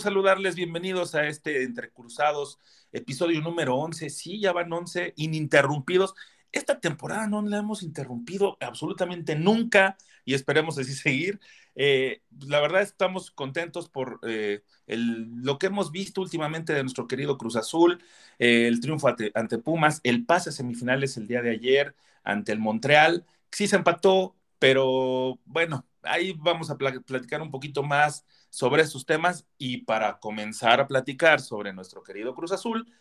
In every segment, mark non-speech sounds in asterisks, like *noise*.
saludarles. Bienvenidos a este Entre Cruzados, episodio número 11. Sí, ya van 11 ininterrumpidos. Esta temporada no la hemos interrumpido absolutamente nunca y esperemos así *laughs* seguir. Eh, la verdad estamos contentos por eh, lo que hemos visto últimamente de nuestro querido Cruz Azul, eh, el triunfo ante, ante Pumas, el pase a semifinales el día de ayer ante el Montreal. Sí se empató, pero bueno, ahí vamos a pla- platicar un poquito más sobre estos temas y para comenzar a platicar sobre nuestro querido Cruz Azul,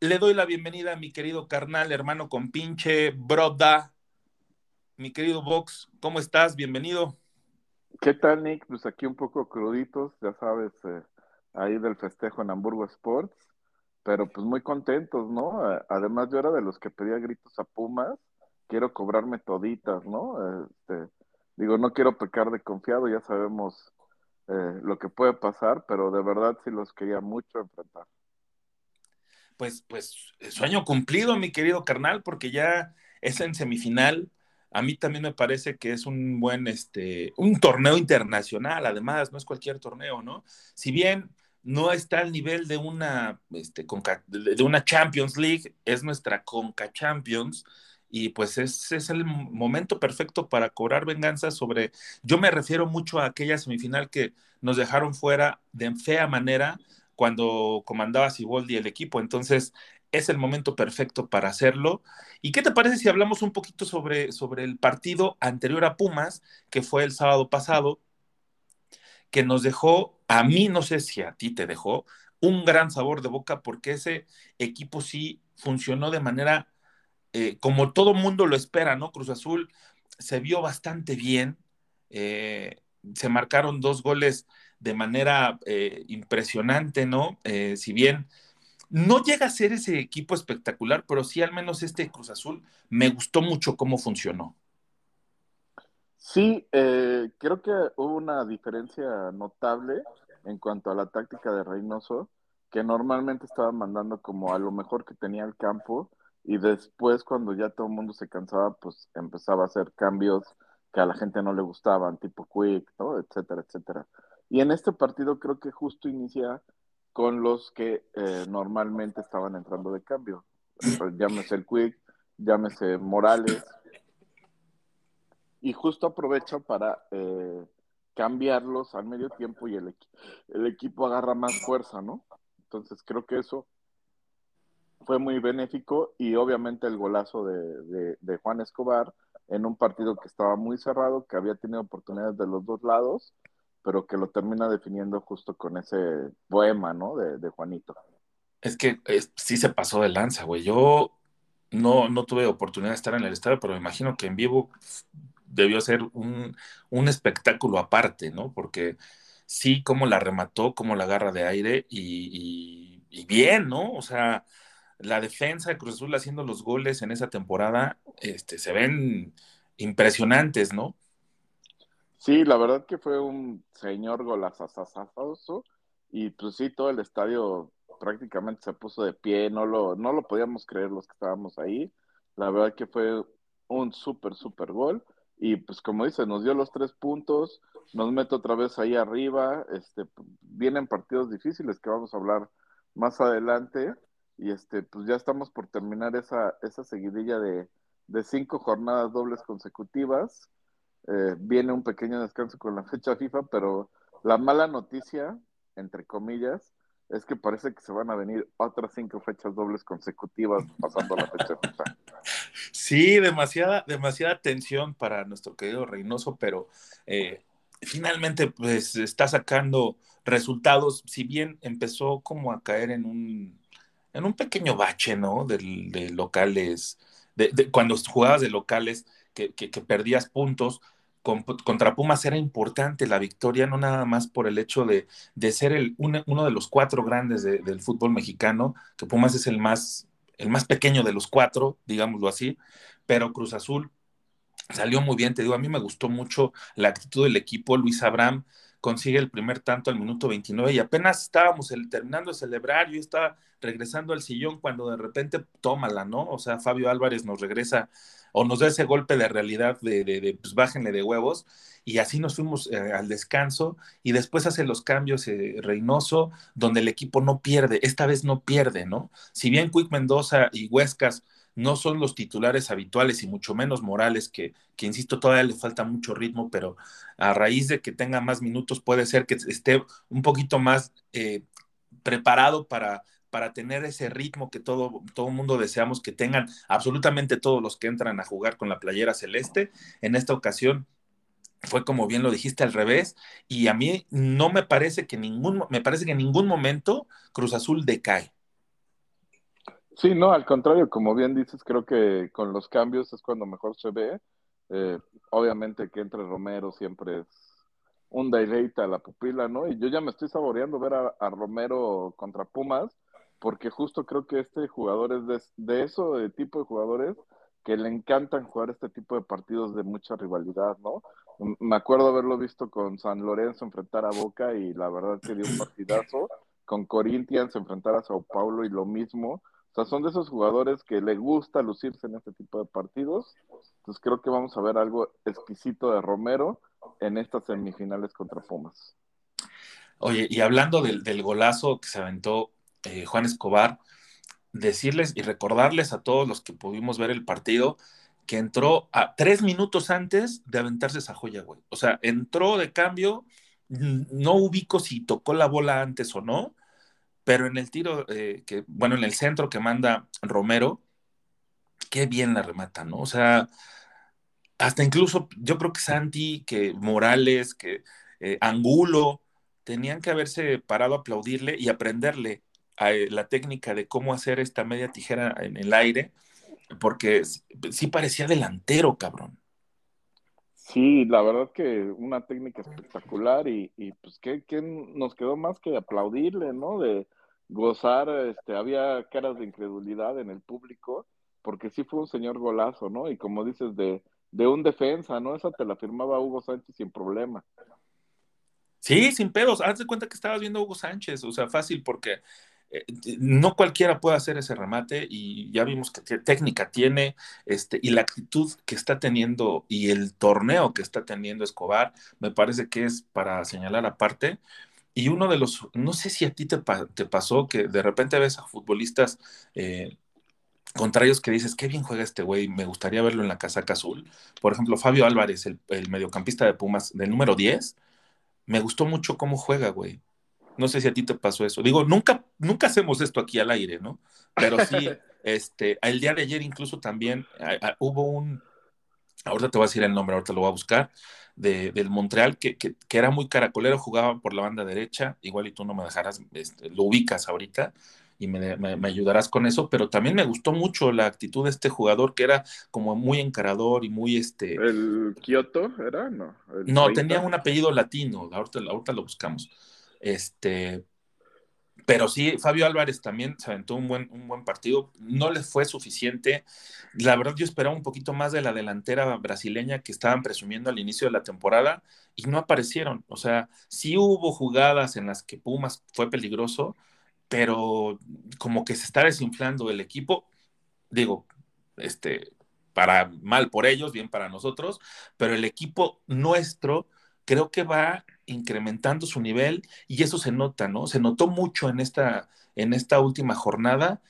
le doy la bienvenida a mi querido carnal, hermano con pinche, broda, mi querido Vox, ¿cómo estás? Bienvenido. ¿Qué tal, Nick? Pues aquí un poco cruditos, ya sabes, eh, ahí del festejo en Hamburgo Sports, pero pues muy contentos, ¿no? Eh, Además, yo era de los que pedía gritos a Pumas, quiero cobrarme toditas, ¿no? Este, digo, no quiero pecar de confiado, ya sabemos eh, lo que puede pasar, pero de verdad sí los quería mucho enfrentar. Pues, pues, sueño cumplido, mi querido carnal, porque ya es en semifinal. A mí también me parece que es un buen, este, un torneo internacional, además, no es cualquier torneo, ¿no? Si bien no está al nivel de una, este, de una Champions League, es nuestra Conca Champions, y pues es, es el momento perfecto para cobrar venganza sobre, yo me refiero mucho a aquella semifinal que nos dejaron fuera de fea manera cuando comandaba Siboldi el equipo, entonces es el momento perfecto para hacerlo. ¿Y qué te parece si hablamos un poquito sobre, sobre el partido anterior a Pumas, que fue el sábado pasado, que nos dejó, a mí no sé si a ti te dejó, un gran sabor de boca porque ese equipo sí funcionó de manera eh, como todo mundo lo espera, ¿no? Cruz Azul se vio bastante bien, eh, se marcaron dos goles de manera eh, impresionante, ¿no? Si bien no llega a ser ese equipo espectacular, pero sí al menos este Cruz Azul me gustó mucho cómo funcionó. Sí, creo que hubo una diferencia notable en cuanto a la táctica de Reynoso, que normalmente estaba mandando como a lo mejor que tenía el campo y después cuando ya todo el mundo se cansaba, pues empezaba a hacer cambios que a la gente no le gustaban, tipo quick, ¿no? Etcétera, etcétera. Y en este partido creo que justo inicia con los que eh, normalmente estaban entrando de cambio. Llámese el quick, llámese Morales, y justo aprovecha para eh, cambiarlos al medio tiempo y el, el equipo agarra más fuerza, ¿no? Entonces creo que eso fue muy benéfico y obviamente el golazo de, de- Juan Escobar en un partido que estaba muy cerrado, que había tenido oportunidades de los dos lados, pero que lo termina definiendo justo con ese poema, ¿no? De, de Juanito. Es que es- sí se pasó de lanza, güey. Yo no, no tuve oportunidad de estar en el estadio, pero me imagino que en vivo debió ser un, un espectáculo aparte, ¿no? Porque sí, cómo la remató, cómo la agarra de aire y, y- y bien, ¿no? O sea, la defensa de Cruz Azul haciendo los goles en esa temporada, este, se ven impresionantes, ¿no? Sí, la verdad que fue un señor golazazazazo y pues sí, todo el estadio prácticamente se puso de pie, no lo, no lo podíamos creer los que estábamos ahí. La verdad que fue un súper, súper gol y pues como dice, nos dio los tres puntos, nos mete otra vez ahí arriba, este, vienen partidos difíciles que vamos a hablar más adelante y este, pues ya estamos por terminar esa, esa seguidilla de, de cinco jornadas dobles consecutivas eh, viene un pequeño descanso con la *laughs* fecha FIFA, pero la mala noticia, entre comillas, es que parece que se van a venir otras cinco fechas dobles consecutivas pasando la fecha FIFA. *laughs* Sí, demasiada, demasiada tensión para nuestro querido Reynoso, pero eh, finalmente pues está sacando resultados, si bien empezó como a caer en un, en un pequeño bache, ¿no? De, locales, de, cuando jugabas de locales, que, perdías puntos, con, contra Pumas era importante la victoria, no nada más por el hecho de, ser uno, de los cuatro grandes de, del fútbol mexicano, que Pumas es el más, el más pequeño de los cuatro, digámoslo así, pero Cruz Azul salió muy bien, te digo, a mí me gustó mucho la actitud del equipo, Luis Abraham consigue el primer tanto al minuto 29 y apenas estábamos terminando de celebrar, yo estaba regresando al sillón cuando de repente tómala, ¿no? O sea, Fabio Álvarez nos regresa o nos da ese golpe de realidad de, de, de pues bájenle de huevos y así nos fuimos eh, al descanso y después hace los cambios eh, Reynoso donde el equipo no pierde, esta vez no pierde, ¿no? Si bien Quick Mendoza y Huescas no son los titulares habituales y mucho menos Morales, que, que, insisto, todavía le falta mucho ritmo, pero a raíz de que tenga más minutos puede ser que esté un poquito más eh, preparado para, para tener ese ritmo que todo, todo mundo deseamos que tengan absolutamente todos los que entran a jugar con la playera celeste. En esta ocasión fue como bien lo dijiste al revés y a mí no me parece que ningún me parece que en ningún momento Cruz Azul decae Sí, no, al contrario, como bien dices, creo que con los cambios es cuando mejor se ve. Eh, obviamente que entre Romero siempre es un deleite a la pupila, ¿no? Y yo ya me estoy saboreando ver a, a Romero contra Pumas, porque justo creo que este jugador es de, de eso, de tipo de jugadores que le encantan jugar este tipo de partidos de mucha rivalidad, ¿no? Me acuerdo haberlo visto con San Lorenzo enfrentar a Boca y la verdad que dio un partidazo, con Corinthians enfrentar a Sao Paulo y lo mismo. O sea, son de esos jugadores que le gusta lucirse en este tipo de partidos. Entonces creo que vamos a ver algo exquisito de Romero en estas semifinales contra Pumas. Oye, y hablando del, golazo que se aventó eh, Juan Escobar, decirles y recordarles a todos los que pudimos ver el partido que entró a tres minutos antes de aventarse esa joya, güey. O sea, entró de cambio, no ubico si tocó la bola antes o no, pero en el tiro, eh, que, bueno, en el centro que manda Romero, qué bien la remata, ¿no? O sea, hasta incluso yo creo que Santi, que Morales, que eh, Angulo, tenían que haberse parado a aplaudirle y aprenderle a, eh, la técnica de cómo hacer esta media tijera en el aire, porque sí parecía delantero, cabrón. Sí, la verdad que una técnica espectacular y, y pues ¿qué, ¿qué, nos quedó más que aplaudirle, ¿no? De gozar, este, había caras de incredulidad en el público, porque sí fue un señor golazo, ¿no? Y como dices, de, de un defensa, ¿no? Esa te la firmaba Hugo Sánchez sin problema. Sí, sin pedos. Haz de cuenta que estabas viendo a Hugo Sánchez, o sea, fácil, porque eh, no cualquiera puede hacer ese remate y ya vimos que técnica tiene este, y la actitud que está teniendo y el torneo que está teniendo Escobar, me parece que es para señalar aparte. Y uno de los, no sé si a ti te, te pasó que de repente ves a futbolistas eh, contrarios que dices, qué bien juega este güey, me gustaría verlo en la casaca azul. Por ejemplo, Fabio Álvarez, el, el mediocampista de Pumas, del número 10, me gustó mucho cómo juega, güey. No sé si a ti te pasó eso. Digo, nunca, nunca hacemos esto aquí al aire, ¿no? Pero sí, *laughs* este, el día de ayer incluso también a, a, hubo un, ahorita te voy a decir el nombre, ahorita lo voy a buscar, de, del Montreal, que, que, que, era muy caracolero, jugaba por la banda derecha, igual y tú no me dejarás, este, lo ubicas ahorita y me, me, me, ayudarás con eso, pero también me gustó mucho la actitud de este jugador que era como muy encarador y muy este... ¿El Kioto era? No, no tenía un apellido latino, ahorita, ahorita lo buscamos. Este, pero sí, Fabio Álvarez también se aventó un buen, un buen partido. No les fue suficiente. La verdad, yo esperaba un poquito más de la delantera brasileña que estaban presumiendo al inicio de la temporada y no aparecieron. O sea, sí hubo jugadas en las que Pumas fue peligroso, pero como que se está desinflando el equipo. Digo, este, para mal por ellos, bien para nosotros, pero el equipo nuestro creo que va incrementando su nivel y eso se nota, ¿no? Se notó mucho en esta, en esta última jornada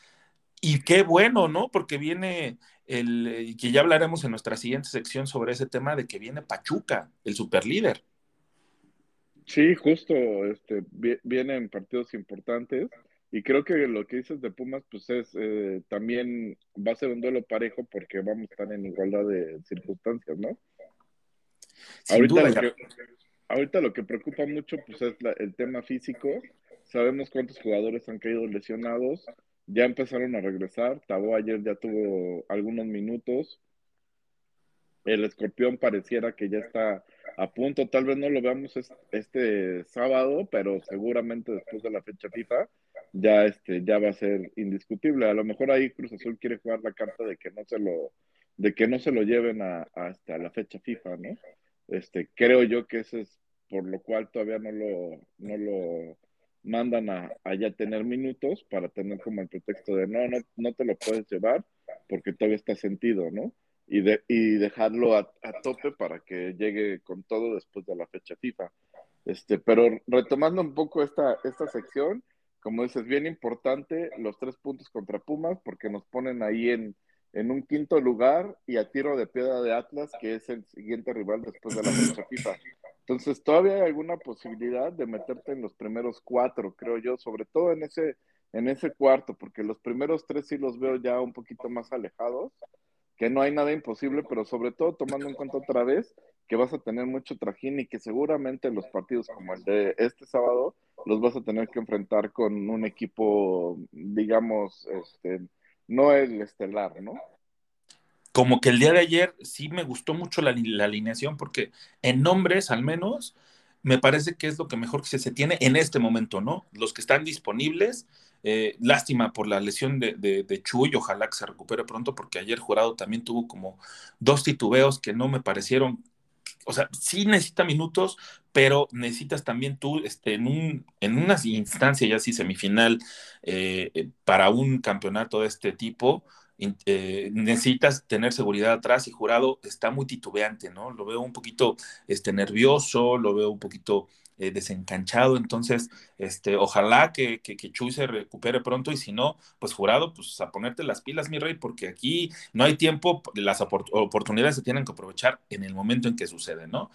y qué bueno, ¿no? Porque viene el, que ya hablaremos en nuestra siguiente sección sobre ese tema de que viene Pachuca, el superlíder. Sí, justo, este, vienen partidos importantes y creo que lo que dices de Pumas, pues es, eh, también va a ser un duelo parejo porque vamos a estar en igualdad de circunstancias, ¿no? ahorita, lo que, ahorita lo que preocupa mucho, pues es el tema físico. Sabemos cuántos jugadores han caído lesionados, ya empezaron a regresar. Tabo ayer ya tuvo algunos minutos. El escorpión pareciera que ya está a punto. Tal vez no lo veamos este, sábado, pero seguramente después de la fecha FIFA ya, este, ya va a ser indiscutible. A lo mejor ahí Cruz Azul quiere jugar la carta de que no se lo, de que no se lo lleven a, hasta la fecha FIFA, ¿no? Este, creo yo que ese es por lo cual todavía no lo, no lo mandan a, ya tener minutos para tener como el pretexto de no, no, no te lo puedes llevar porque todavía está sentido, ¿no? Y, de, y dejarlo a, a, tope para que llegue con todo después de la fecha FIFA. Este, pero retomando un poco esta, esta sección, como dices, bien importante los tres puntos contra Pumas porque nos ponen ahí en, en un quinto lugar y a tiro de piedra de Atlas, que es el siguiente rival después de la fecha FIFA. Entonces, todavía hay alguna posibilidad de meterte en los primeros cuatro, creo yo, sobre todo en ese, en ese cuarto, porque los primeros tres sí los veo ya un poquito más alejados, que no hay nada imposible, pero sobre todo tomando en cuenta otra vez que vas a tener mucho trajín y que seguramente los partidos como el de este sábado los vas a tener que enfrentar con un equipo, digamos, este, no el estelar, ¿no? como que el día de ayer sí me gustó mucho la, alineación porque en nombres al menos me parece que es lo que mejor se, tiene en este momento, ¿no? Los que están disponibles, eh, lástima por la lesión de, de, Chuy, ojalá que se recupere pronto porque ayer Jurado también tuvo como dos titubeos que no me parecieron, o sea, sí necesita minutos, pero necesitas también tú, este, en, un, en una instancia ya así semifinal eh, eh, para un campeonato de este tipo, eh, necesitas tener seguridad atrás y jurado está muy titubeante, ¿no? Lo veo un poquito este, nervioso, lo veo un poquito eh, desencanchado, entonces, este, ojalá que, que, Chuy se recupere pronto y si no, pues jurado, pues a ponerte las pilas, mi rey, porque aquí no hay tiempo, las oportunidades se tienen que aprovechar en el momento en que sucede, ¿no?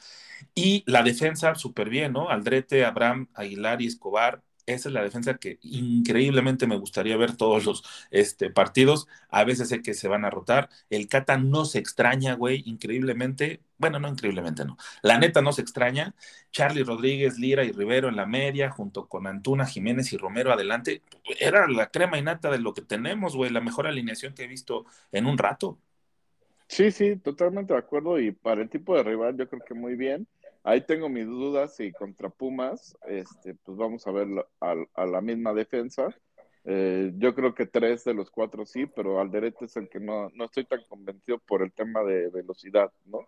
Y la defensa, súper bien, ¿no? Aldrete, Abraham, Aguilar y Escobar, esa es la defensa que increíblemente me gustaría ver todos los este, partidos. A veces sé que se van a rotar. El Cata no se extraña, güey, increíblemente. Bueno, no increíblemente, no. La neta no se extraña. Charlie Rodríguez, Lira y Rivero en la media, junto con Antuna, Jiménez y Romero adelante. Era la crema y nata de lo que tenemos, güey. La mejor alineación que he visto en un rato. Sí, sí, totalmente de acuerdo. Y para el tipo de rival, yo creo que muy bien. Ahí tengo mis dudas y contra Pumas, este, pues vamos a ver a, la misma defensa. Eh, yo creo que tres de los cuatro sí, pero Alderete es el que no, no estoy tan convencido por el tema de velocidad, ¿no?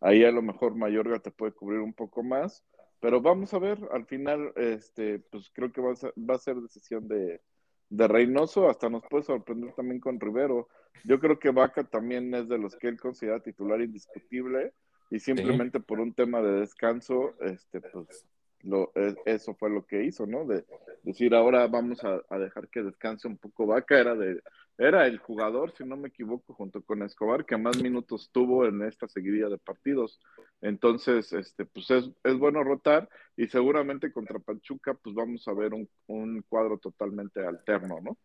Ahí a lo mejor Mayorga te puede cubrir un poco más, pero vamos a ver, al final, este, pues creo que va a ser, va a ser decisión de, de Reynoso, hasta nos puede sorprender también con Rivero. Yo creo que Vaca también es de los que él considera titular indiscutible y simplemente por un tema de descanso, este, pues lo, e, eso fue lo que hizo, ¿no? De decir, ahora vamos a, dejar que descanse un poco Vaca, era, de, era el jugador, si no me equivoco, junto con Escobar, que más minutos tuvo en esta seguidilla de partidos. Entonces, este, pues es, es bueno rotar y seguramente contra Pachuca, pues vamos a ver un, un cuadro totalmente alterno, ¿no?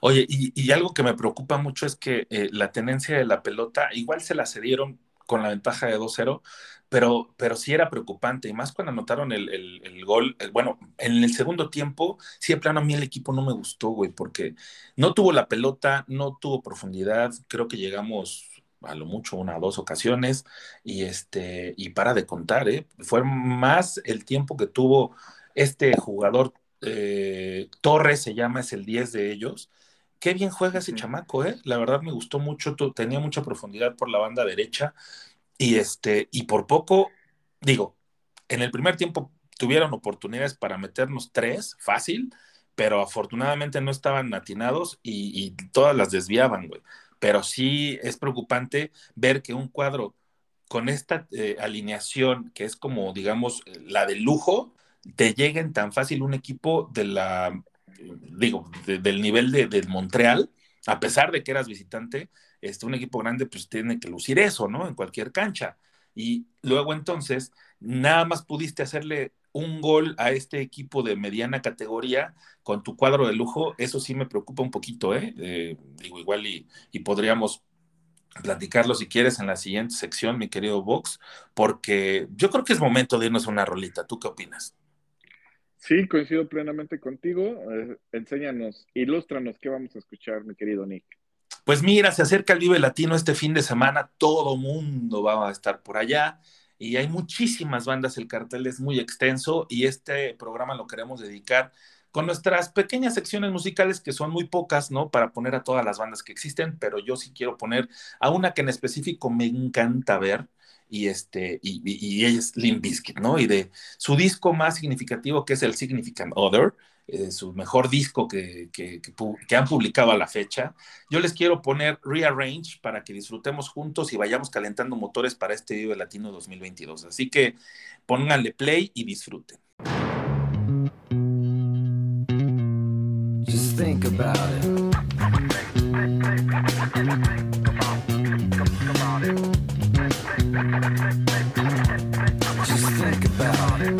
Oye, y, y, algo que me preocupa mucho es que eh, la tenencia de la pelota, igual se la cedieron con la ventaja de 2-0, pero, pero sí era preocupante, y más cuando anotaron el, el, gol, bueno, en el segundo tiempo, sí, de plano a mí el equipo no me gustó, güey, porque no tuvo la pelota, no tuvo profundidad, creo que llegamos a lo mucho una o dos ocasiones, y este, y para de contar, ¿eh? Fue más el tiempo que tuvo este jugador, eh, Torres se llama, es el 10 de ellos, qué bien juega ese chamaco, ¿eh? La verdad me gustó mucho, tenía mucha profundidad por la banda derecha y este, y por poco, digo, en el primer tiempo tuvieron oportunidades para meternos tres, fácil, pero afortunadamente no estaban atinados y, todas las desviaban, güey. Pero sí es preocupante ver que un cuadro con esta eh, alineación, que es como, digamos, la de lujo, te lleguen tan fácil un equipo de la digo, del nivel de, Montreal, a pesar de que eras visitante, este, un equipo grande pues tiene que lucir eso, ¿no? En cualquier cancha. Y luego entonces, nada más pudiste hacerle un gol a este equipo de mediana categoría con tu cuadro de lujo, eso sí me preocupa un poquito, ¿eh? eh digo, igual y, y, podríamos platicarlo si quieres en la siguiente sección, mi querido Vox, porque yo creo que es momento de irnos a una rolita. ¿Tú qué opinas? Sí, coincido plenamente contigo. Eh, enséñanos, ilústranos qué vamos a escuchar, mi querido Nick. Pues mira, se acerca el Vive Latino este fin de semana, todo mundo va a estar por allá y hay muchísimas bandas, el cartel es muy extenso y este programa lo queremos dedicar con nuestras pequeñas secciones musicales que son muy pocas, ¿no? Para poner a todas las bandas que existen, pero yo sí quiero poner a una que en específico me encanta ver y este y, y, ella es Limp Bizkit, ¿no? Y de su disco más significativo que es el Significant Other, eh, su mejor disco que, que, que, han publicado a la fecha. Yo les quiero poner Rearrange para que disfrutemos juntos y vayamos calentando motores para este Vive Latino 2022. Así que pónganle play y disfruten. Just think about it. Just think about it.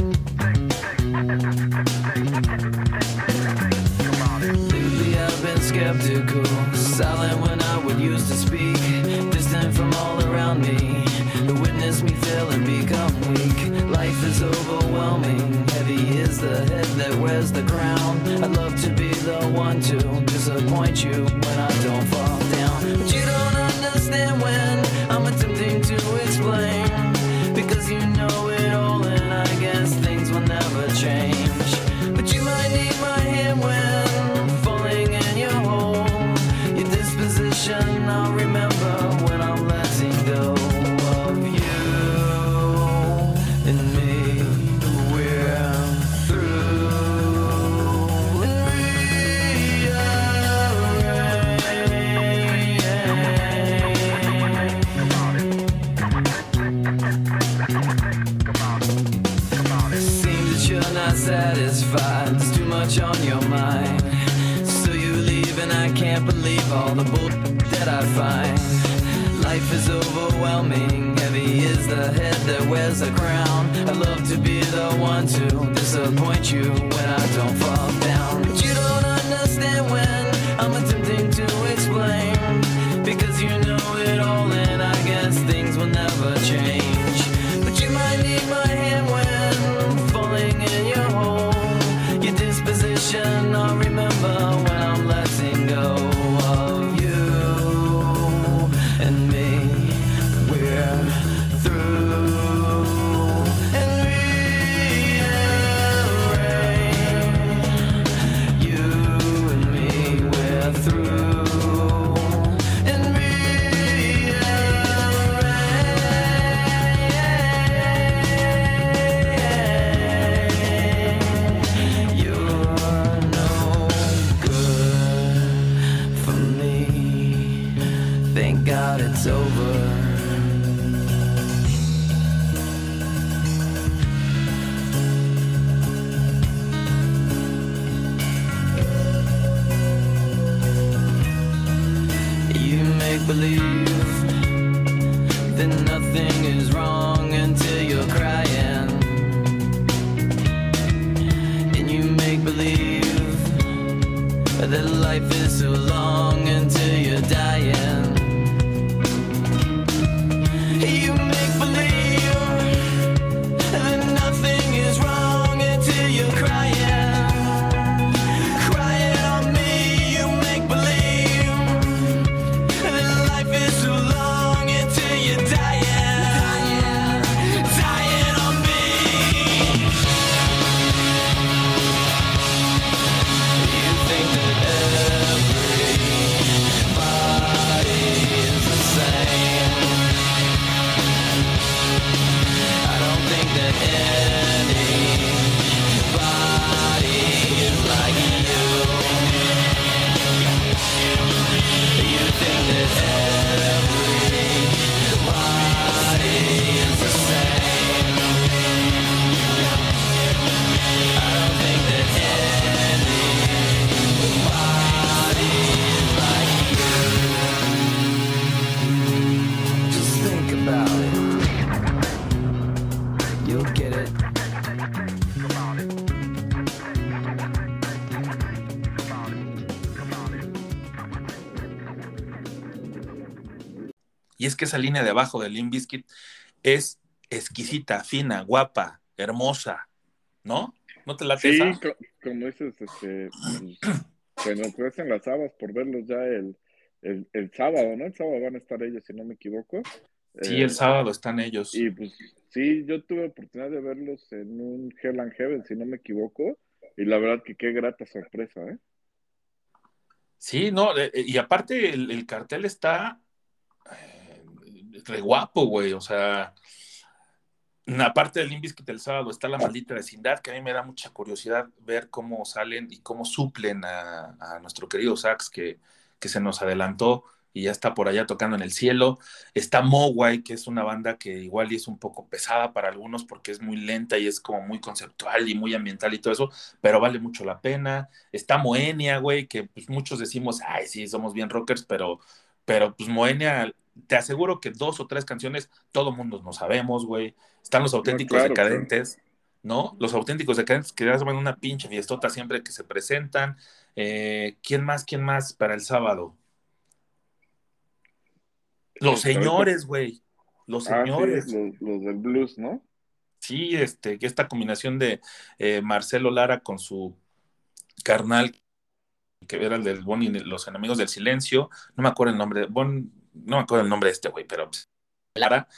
Lately I've been skeptical, silent when I would use to speak, distant from all around me. To witness me become weak. Life is overwhelming, heavy is the head that wears the crown. I'd love to be the one to disappoint you when I don't fall down, but you don't understand when to explain. Because you know it all, and I guess things will never change. Can't believe all the bull that I find. Life is overwhelming. Heavy is the head that wears the crown. I love to be the one to disappoint you when I don't fall down. But you don't understand when I'm attempting to explain. Because you know es que esa línea de abajo del Limp Bizkit es exquisita, fina, guapa, hermosa, ¿no? ¿No te late Sí, co- como dices, este, se nos crecen las habas por verlos ya el, el, el sábado, ¿no? El sábado van a estar ellos, si no me equivoco. Sí, Eh, el sábado están ellos. Y pues sí, yo tuve oportunidad de verlos en un Hell and Heaven, si no me equivoco, y la verdad que qué grata sorpresa, ¿eh? Sí, no, eh, eh, y aparte el, el cartel está re guapo, güey, o sea, aparte del Bizkit el sábado está la maldita vecindad, que a mí me da mucha curiosidad ver cómo salen y cómo suplen a, nuestro querido Sax, que, que se nos adelantó y ya está por allá tocando en el cielo. Está Mogwai, que es una banda que igual es un poco pesada para algunos porque es muy lenta y es como muy conceptual y muy ambiental y todo eso, pero vale mucho la pena. Está Moenia, güey, que pues muchos decimos, ay, sí, somos bien rockers, pero, pero pues Moenia, te aseguro que dos o tres canciones todo mundo no sabemos, güey. Están los auténticos claro, decadentes, ¿no? Los auténticos decadentes que hacen una pinche fiestota siempre que se presentan. Eh, ¿Quién más? ¿Quién más para el sábado? Los Este, señores, güey. Los Ah, señores. sí, los, los del blues, ¿no? Sí, este, que esta combinación de eh, Marcelo Lara con su carnal, que era el del Bon y los enemigos del silencio, no me acuerdo el nombre, Bon, no me acuerdo el nombre de este güey, pero pues, Lara,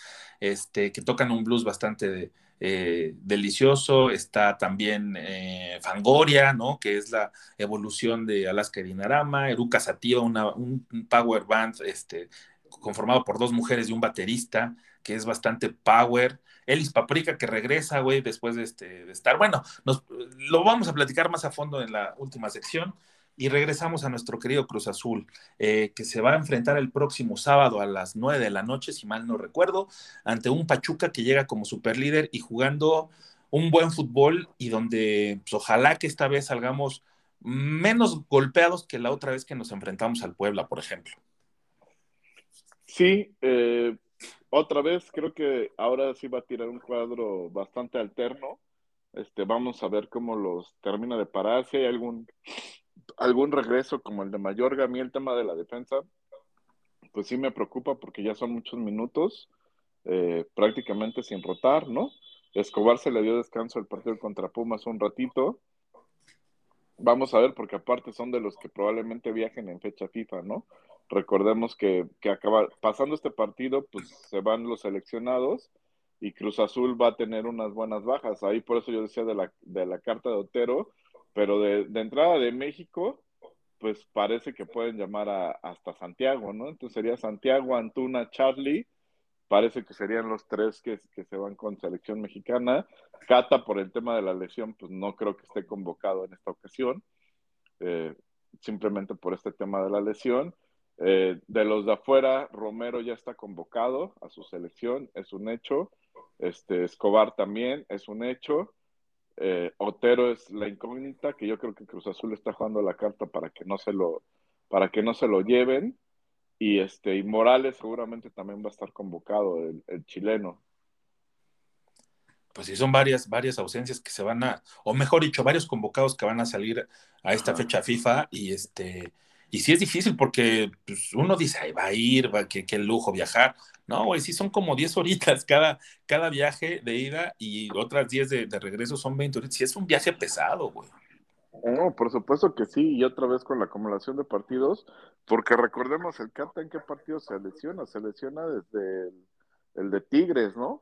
este, que tocan un blues bastante eh, delicioso, está también eh, Fangoria, ¿no? Que es la evolución de Alaska Dinarama, Eruca Sativa, una, un, un power band, este, conformado por dos mujeres y un baterista, que es bastante power. Elis Paprika que regresa, güey, después de, este, de estar. Bueno, nos, lo vamos a platicar más a fondo en la última sección. Y regresamos a nuestro querido Cruz Azul, eh, que se va a enfrentar el próximo sábado a las 9 de la noche, si mal no recuerdo, ante un Pachuca que llega como superlíder y jugando un buen fútbol y donde pues, ojalá que esta vez salgamos menos golpeados que la otra vez que nos enfrentamos al Puebla, por ejemplo. Sí, eh, otra vez creo que ahora sí va a tirar un cuadro bastante alterno. Este, vamos a ver cómo los termina de parar. Si hay algún, algún regreso como el de Mayorga, a mí el tema de la defensa, pues sí me preocupa porque ya son muchos minutos, eh, prácticamente sin rotar, ¿no? Escobar se le dio descanso al partido contra Pumas un ratito. Vamos a ver, porque aparte son de los que probablemente viajen en fecha FIFA, ¿no? Recordemos que, que acaba pasando este partido, pues se van los seleccionados y Cruz Azul va a tener unas buenas bajas. Ahí por eso yo decía de la, de la carta de Otero, pero de, entrada de México, pues parece que pueden llamar a, hasta Santiago, ¿no? Entonces sería Santiago, Antuna, Charlie, parece que serían los tres que, que se van con selección mexicana. Cata, por el tema de la lesión, pues no creo que esté convocado en esta ocasión, eh, simplemente por este tema de la lesión. Eh, de los de afuera, Romero ya está convocado a su selección, es un hecho. Este, Escobar también es un hecho. Eh, Otero es la incógnita, que yo creo que Cruz Azul está jugando la carta para que no se lo, para que no se lo lleven. Y este, y Morales seguramente también va a estar convocado, el, el chileno. Pues sí, son varias, varias ausencias que se van a, o mejor dicho, varios convocados que van a salir a esta Ajá. fecha FIFA y este, y sí es difícil porque pues, uno dice, ay, va a ir, va, qué, qué lujo viajar. No, güey, sí son como 10 *laughs* horitas cada, cada viaje de ida y otras 10 de, de regreso son 20 horitas. Sí es un viaje pesado, güey. No, por supuesto que sí, y otra vez con la acumulación de partidos, porque recordemos el Cata en qué partido se lesiona, se lesiona desde el, el de Tigres, ¿no?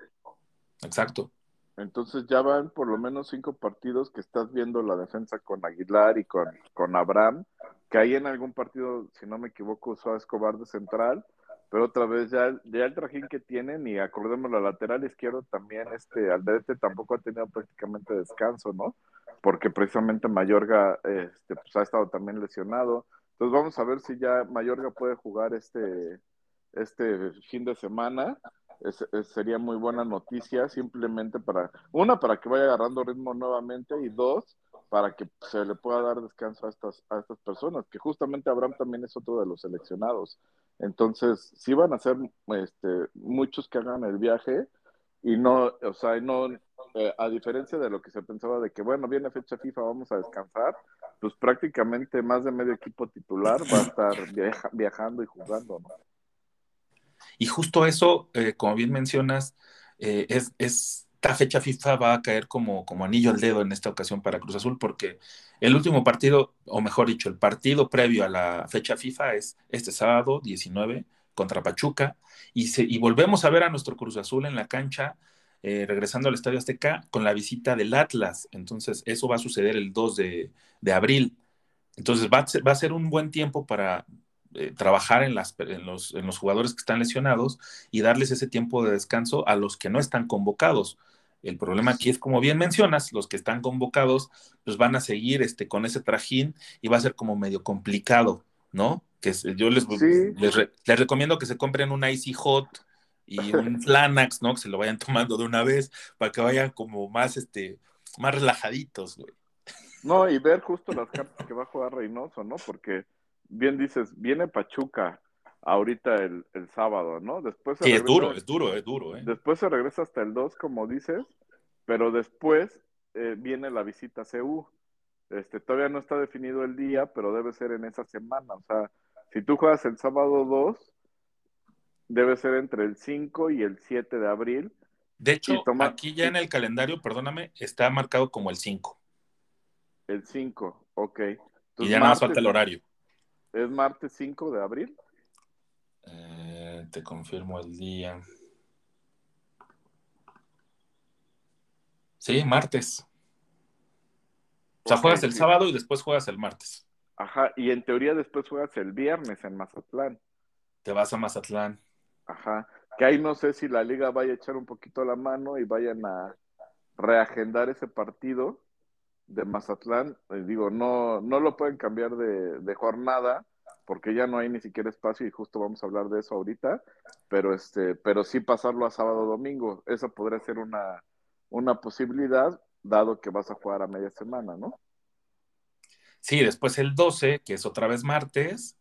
Exacto. Entonces ya van por lo menos cinco partidos que estás viendo la defensa con Aguilar y con, con Abraham, que ahí en algún partido, si no me equivoco, usó a Escobar de central, pero otra vez ya, ya el trajín que tienen, y acordemos la lateral izquierdo también, este Aldrete tampoco ha tenido prácticamente descanso, ¿no? Porque precisamente Mayorga este, pues, ha estado también lesionado. Entonces vamos a ver si ya Mayorga puede jugar este, este fin de semana. Es, sería muy buena noticia, simplemente para, una, para que vaya agarrando ritmo nuevamente, y dos, para que se le pueda dar descanso a estas, a estas personas, que justamente Abraham también es otro de los seleccionados. Entonces, sí van a ser este, muchos que hagan el viaje, y no, o sea, no, eh, a diferencia de lo que se pensaba de que, bueno, viene fecha FIFA, vamos a descansar, pues prácticamente más de medio equipo titular va a estar viaja, viajando y jugando, ¿no? Y justo eso, eh, como bien mencionas, eh, es, esta fecha FIFA va a caer como, como anillo al dedo en esta ocasión para Cruz Azul, porque el último partido, o mejor dicho, el partido previo a la fecha FIFA es este sábado 19 contra Pachuca, y, se, y volvemos a ver a nuestro Cruz Azul en la cancha. Eh, regresando al Estadio Azteca con la visita del Atlas. Entonces, eso va a suceder el 2 de, abril. Entonces, va va a ser un buen tiempo para, eh, trabajar en, las, en, los, en, los, jugadores que están lesionados y darles ese tiempo de descanso a los que no están convocados. El problema aquí es, como bien mencionas, los que están convocados pues van a seguir este, con ese trajín y va a ser como medio complicado, ¿no? Que yo les, sí. les, re, les, recomiendo que se compren un Icy Hot y un *laughs* Flanax, ¿no? Que se lo vayan tomando de una vez para que vayan como más, este, más relajaditos, güey. No, y ver justo las cartas que va a jugar Reynoso, ¿no? Porque bien dices, viene Pachuca ahorita el, el sábado, ¿no? Después sí, regresa, es duro, es duro, es duro. ¿eh? Después se regresa hasta el 2, como dices, pero después eh, viene la visita a CU. Este, todavía no está definido el día, pero debe ser en esa semana. O sea, si tú juegas el sábado 2, debe ser entre el 5 y el 7 de abril. De hecho, toma... aquí ya en el calendario, perdóname, está marcado como el 5. El 5, ok. Entonces, y ya nada más falta el horario. ¿Es martes 5 de abril? Eh, te confirmo el día. Sí, martes. O sea, okay, juegas el sí. sábado y después juegas el martes. Ajá, y en teoría después juegas el viernes en Mazatlán. Te vas a Mazatlán. Ajá, que ahí no sé si la liga vaya a echar un poquito la mano y vayan a reagendar ese partido de Mazatlán, eh, digo, no, no lo pueden cambiar de, de, jornada porque ya no hay ni siquiera espacio y justo vamos a hablar de eso ahorita, pero este, pero sí pasarlo a sábado domingo, esa podría ser una, una posibilidad, dado que vas a jugar a media semana, ¿no? Sí, después el 12, que es otra vez martes,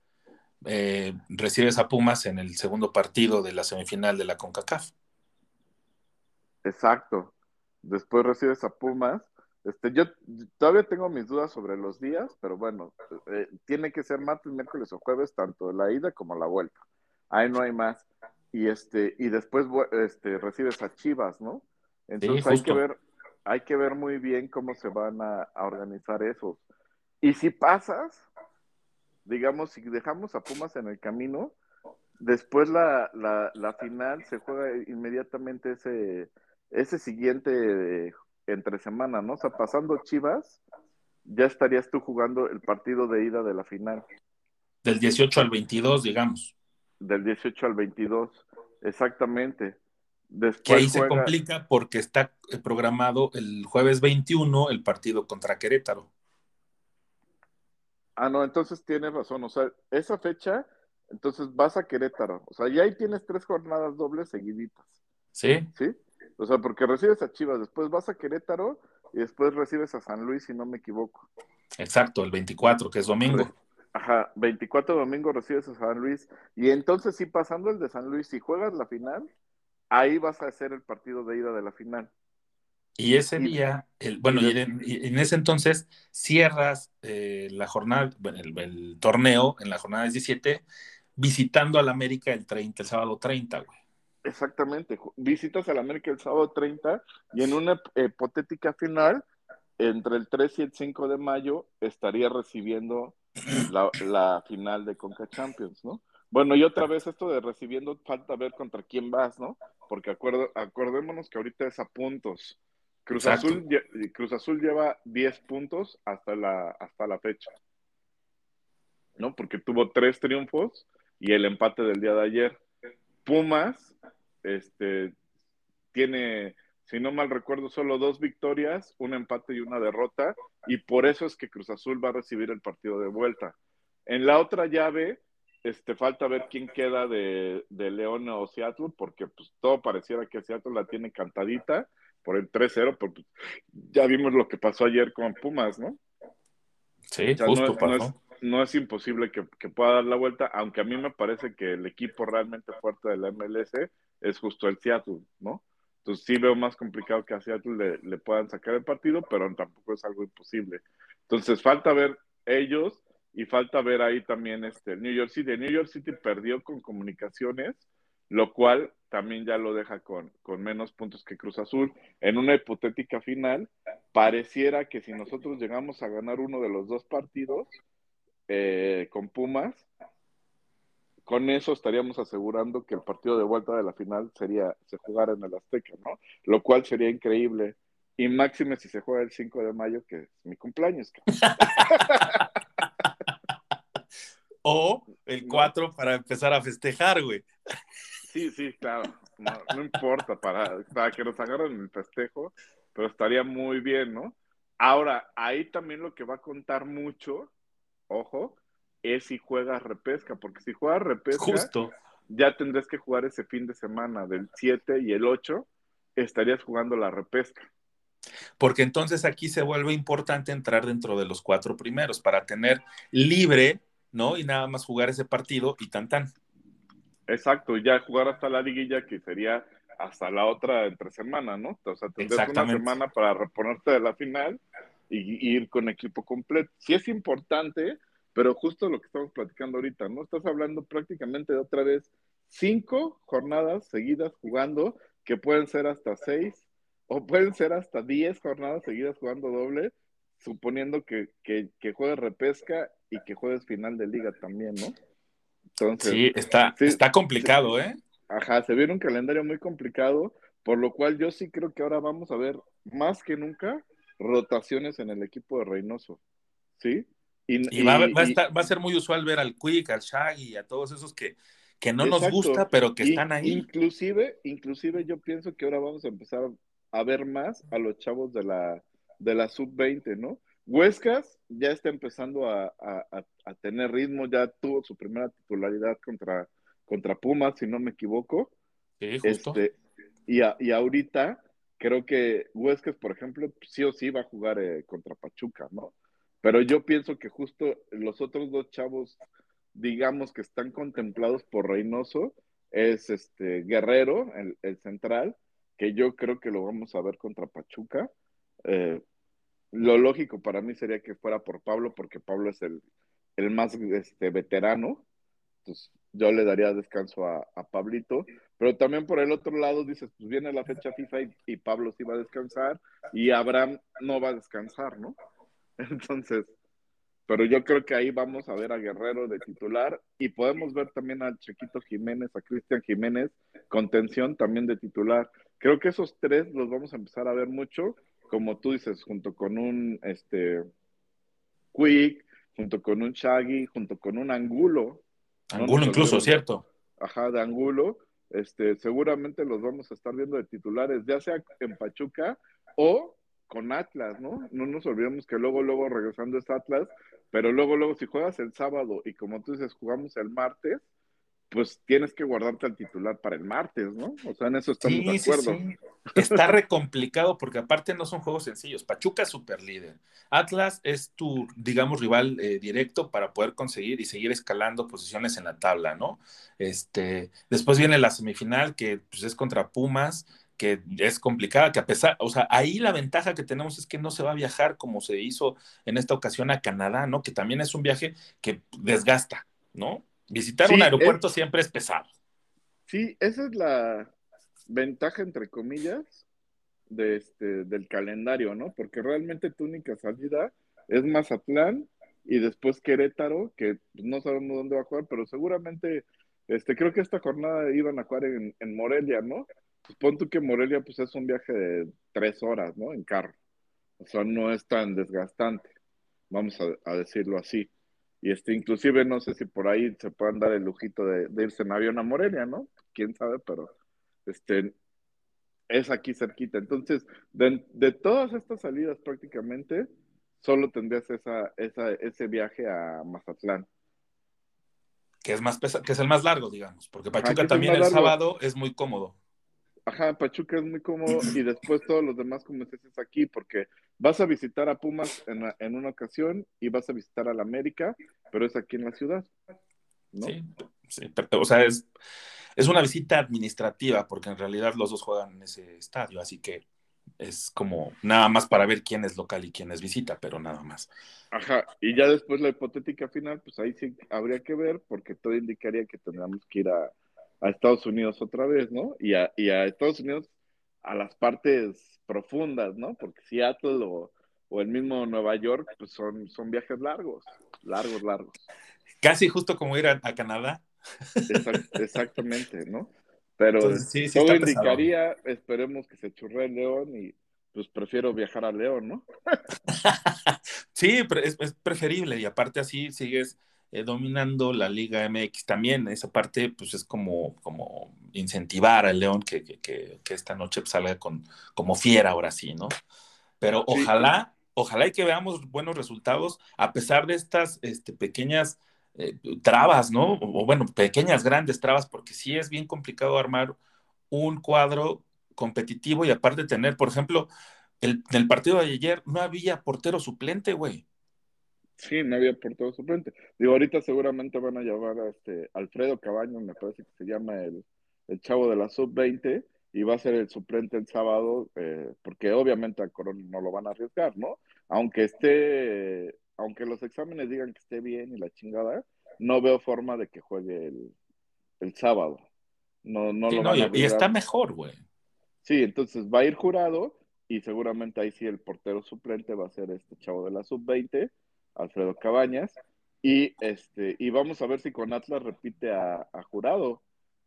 eh, recibes a Pumas en el segundo partido de la semifinal de la CONCACAF. Exacto. Después recibes a Pumas este, yo todavía tengo mis dudas sobre los días, pero bueno, eh, tiene que ser martes, miércoles o jueves, tanto la ida como la vuelta. Ahí no hay más. Y este, y después este, recibes a Chivas, ¿no? Entonces sí, hay que ver, hay que ver muy bien cómo se van a, a organizar esos. Y si pasas, digamos, si dejamos a Pumas en el camino, después la, la, la final se juega inmediatamente ese, ese siguiente entre semana, ¿no? O sea, pasando Chivas, ya estarías tú jugando el partido de ida de la final. Del 18 al 22, digamos. Del 18 al 22, exactamente. Después que ahí juega... se complica porque está programado el jueves 21 el partido contra Querétaro. Ah, no, entonces tienes razón. O sea, esa fecha, entonces vas a Querétaro. O sea, ya ahí tienes tres jornadas dobles seguiditas. Sí. Sí. O sea, porque recibes a Chivas, después vas a Querétaro y después recibes a San Luis, si no me equivoco. Exacto, el 24, que es domingo. Ajá, 24 domingo recibes a San Luis. Y entonces, sí, pasando el de San Luis, si juegas la final, ahí vas a hacer el partido de ida de la final. Y ese día, el, bueno, y, en ese entonces cierras eh, la jornada, bueno, el, el, torneo en la jornada 17, visitando al América el 30, el sábado 30, güey. Exactamente, visitas al América el sábado 30 y en una hipotética final, entre el 3 y el 5 de mayo, estaría recibiendo la, la, final de Conca Champions, ¿no? Bueno, y otra vez esto de recibiendo, falta ver contra quién vas, ¿no? Porque acuerdo, acordémonos que ahorita es a puntos. Cruz Azul, Cruz Azul lleva 10 puntos hasta la, hasta la fecha, ¿no? Porque tuvo tres triunfos y el empate del día de ayer. Pumas este, tiene, si no mal recuerdo, solo dos victorias, un empate y una derrota, y por eso es que Cruz Azul va a recibir el partido de vuelta. En la otra llave, este, falta ver quién queda de, de León o Seattle, porque pues todo pareciera que Seattle la tiene cantadita por el 3-0, porque ya vimos lo que pasó ayer con Pumas, ¿no? Sí, o sea, justo no es, pasó. No es, no es imposible que, que, pueda dar la vuelta, aunque a mí me parece que el equipo realmente fuerte de la MLS es justo el Seattle, ¿no? Entonces sí veo más complicado que a Seattle le, le, puedan sacar el partido, pero tampoco es algo imposible. Entonces falta ver ellos y falta ver ahí también este New York City. New York City perdió con comunicaciones, lo cual también ya lo deja con, con menos puntos que Cruz Azul. En una hipotética final, pareciera que si nosotros llegamos a ganar uno de los dos partidos eh, con Pumas, con eso estaríamos asegurando que el partido de vuelta de la final sería, se jugara en el Azteca, ¿no? Lo cual sería increíble. Y máxime si se juega el 5 de mayo, que es mi cumpleaños. *laughs* o el 4 para empezar a festejar, güey. Sí, sí, claro. No, no importa para, para que nos agarren el festejo, pero estaría muy bien, ¿no? Ahora, ahí también lo que va a contar mucho, ojo, es si juegas repesca, porque si juegas repesca, Justo. ya tendrás que jugar ese fin de semana del 7 y el 8, estarías jugando la repesca. Porque entonces aquí se vuelve importante entrar dentro de los cuatro primeros para tener libre, ¿no? Y nada más jugar ese partido y tan tan. Exacto, ya jugar hasta la liguilla, que sería hasta la otra entre semana, ¿no? O sea, tendrás una semana para reponerte de la final y, y ir con equipo completo. Sí es importante, pero justo lo que estamos platicando ahorita, ¿no? Estás hablando prácticamente de otra vez cinco jornadas seguidas jugando, que pueden ser hasta seis, o pueden ser hasta diez jornadas seguidas jugando doble, suponiendo que, que, que juegues repesca y que juegues final de liga también, ¿no? Entonces, Sí, está, sí, está complicado, ¿eh? Ajá, se viene un calendario muy complicado, por lo cual yo sí creo que ahora vamos a ver más que nunca rotaciones en el equipo de Reynoso, ¿sí? Y, va, a- y- va a y- estar- va a ser muy usual ver al Quick, al Shaggy y a todos esos que, que no nos gusta, pero que están ahí. Inclusive, inclusive yo pienso que ahora vamos a empezar a ver más a los chavos de la, de la sub-20, ¿no? Huescas ya está empezando a, a- a- a tener ritmo, ya tuvo su primera titularidad contra, contra Pumas, si no me equivoco. Sí, justo. Este, y, a- y ahorita creo que Huescas, por ejemplo, sí o sí va a jugar eh, contra Pachuca, ¿no? Pero yo pienso que justo los otros dos chavos, digamos que están contemplados por Reynoso, es este Guerrero, el, central, que yo creo que lo vamos a ver contra Pachuca. Eh, lo lógico para mí sería que fuera por Pablo, porque Pablo es el, el más este, veterano. Entonces, yo le daría descanso a, a Pablito. Pero también por el otro lado dices, pues viene la fecha FIFA y, y Pablo sí va a descansar y Abraham no va a descansar, ¿no? Entonces, pero yo creo que ahí vamos a ver a Guerrero de titular y podemos ver también al Chiquito Jiménez, a Cristian Jiménez, contención también de titular. Creo que esos tres los vamos a empezar a ver mucho, como tú dices, junto con un este Quick, junto con un Shaggy, junto con un Angulo. Angulo incluso. ¿cierto? Ajá, de Angulo. Este, seguramente los vamos a estar viendo de titulares, ya sea en Pachuca o con Atlas, ¿no? No nos olvidemos que luego, luego regresando es Atlas, pero luego, luego si juegas el sábado y como tú dices, jugamos el martes, pues tienes que guardarte al titular para el martes, ¿no? O sea, en eso estamos de Sí, sí, acuerdo. sí. Está re complicado porque aparte no son juegos sencillos. Pachuca es super líder. Atlas es tu, digamos, rival eh, directo para poder conseguir y seguir escalando posiciones en la tabla, ¿no? Este, después viene la semifinal que pues, es contra Pumas, que es complicada, que a pesar, o sea, ahí la ventaja que tenemos es que no se va a viajar como se hizo en esta ocasión a Canadá, ¿no? Que también es un viaje que desgasta, ¿no? Visitar Sí, un es- aeropuerto siempre es pesado. Sí, esa es la ventaja, entre comillas, de este, del calendario, ¿no? Porque realmente tu única salida es Mazatlán y después Querétaro, que no sabemos dónde va a jugar, pero seguramente, este, creo que esta jornada iban a jugar en, en Morelia, ¿no? Pues pon tú que Morelia, pues es un viaje de tres horas, ¿no? En carro. O sea, no es tan desgastante, vamos a, a decirlo así. Y este, inclusive no sé si por ahí se puedan dar el lujito de, de irse en avión a Morelia, ¿no? Quién sabe, pero este es aquí cerquita. Entonces, de, de todas estas salidas prácticamente, solo tendrías esa, esa, ese viaje a Mazatlán. que es más pesa- que es el más largo, digamos, porque Ajá, Pachuca el también el largo. sábado es muy cómodo. Ajá, Pachuca es muy cómodo *laughs* y después todos los demás como dices aquí, porque vas a visitar a Pumas en, la- en una ocasión y vas a visitar a la América, pero es aquí en la ciudad, ¿no? Sí, sí, o sea, es, es una visita administrativa, porque en realidad los dos juegan en ese estadio, así que es como nada más para ver quién es local y quién es visita, pero nada más. Ajá, y ya después la hipotética final, pues ahí sí habría que ver, porque todo indicaría que tendríamos que ir a, a Estados Unidos otra vez, ¿no? Y a, y a Estados Unidos a las partes profundas, ¿no? Porque Seattle o, o el mismo Nueva York, pues son, son viajes largos, largos, largos. Casi justo como ir a, a Canadá. Exact, exactamente, ¿no? Pero Entonces, sí, sí todo pesado. indicaría, esperemos que se churre el León y pues prefiero viajar a León, ¿no? *laughs* Sí, es, es preferible y aparte así sigues eh, dominando la Liga MX también. Esa parte, pues es como, como incentivar al León que, que, que, que esta noche pues, salga con, como fiera ahora sí, ¿no? Pero Sí. ojalá, ojalá y que veamos buenos resultados a pesar de estas este, pequeñas eh, trabas, ¿no? O, o bueno, pequeñas, grandes trabas, porque sí es bien complicado armar un cuadro competitivo y aparte tener, por ejemplo, el, en el partido de ayer no había portero suplente, güey. Sí, no había portero suplente. Digo, ahorita seguramente van a llevar a este Alfredo Cabaño, me parece que se llama el, el chavo de la sub-20, y va a ser el suplente el sábado, eh, porque obviamente a Corona no lo van a arriesgar, ¿no? Aunque esté, aunque los exámenes digan que esté bien y la chingada, no veo forma de que juegue el, el sábado. No, no Sí, lo no, van y, a y arriesgar. está mejor, güey. Sí, entonces va a ir jurado y seguramente ahí sí el portero suplente va a ser este chavo de la sub-20, Alfredo Cabañas, y este, y vamos a ver si con Atlas repite a, jurado.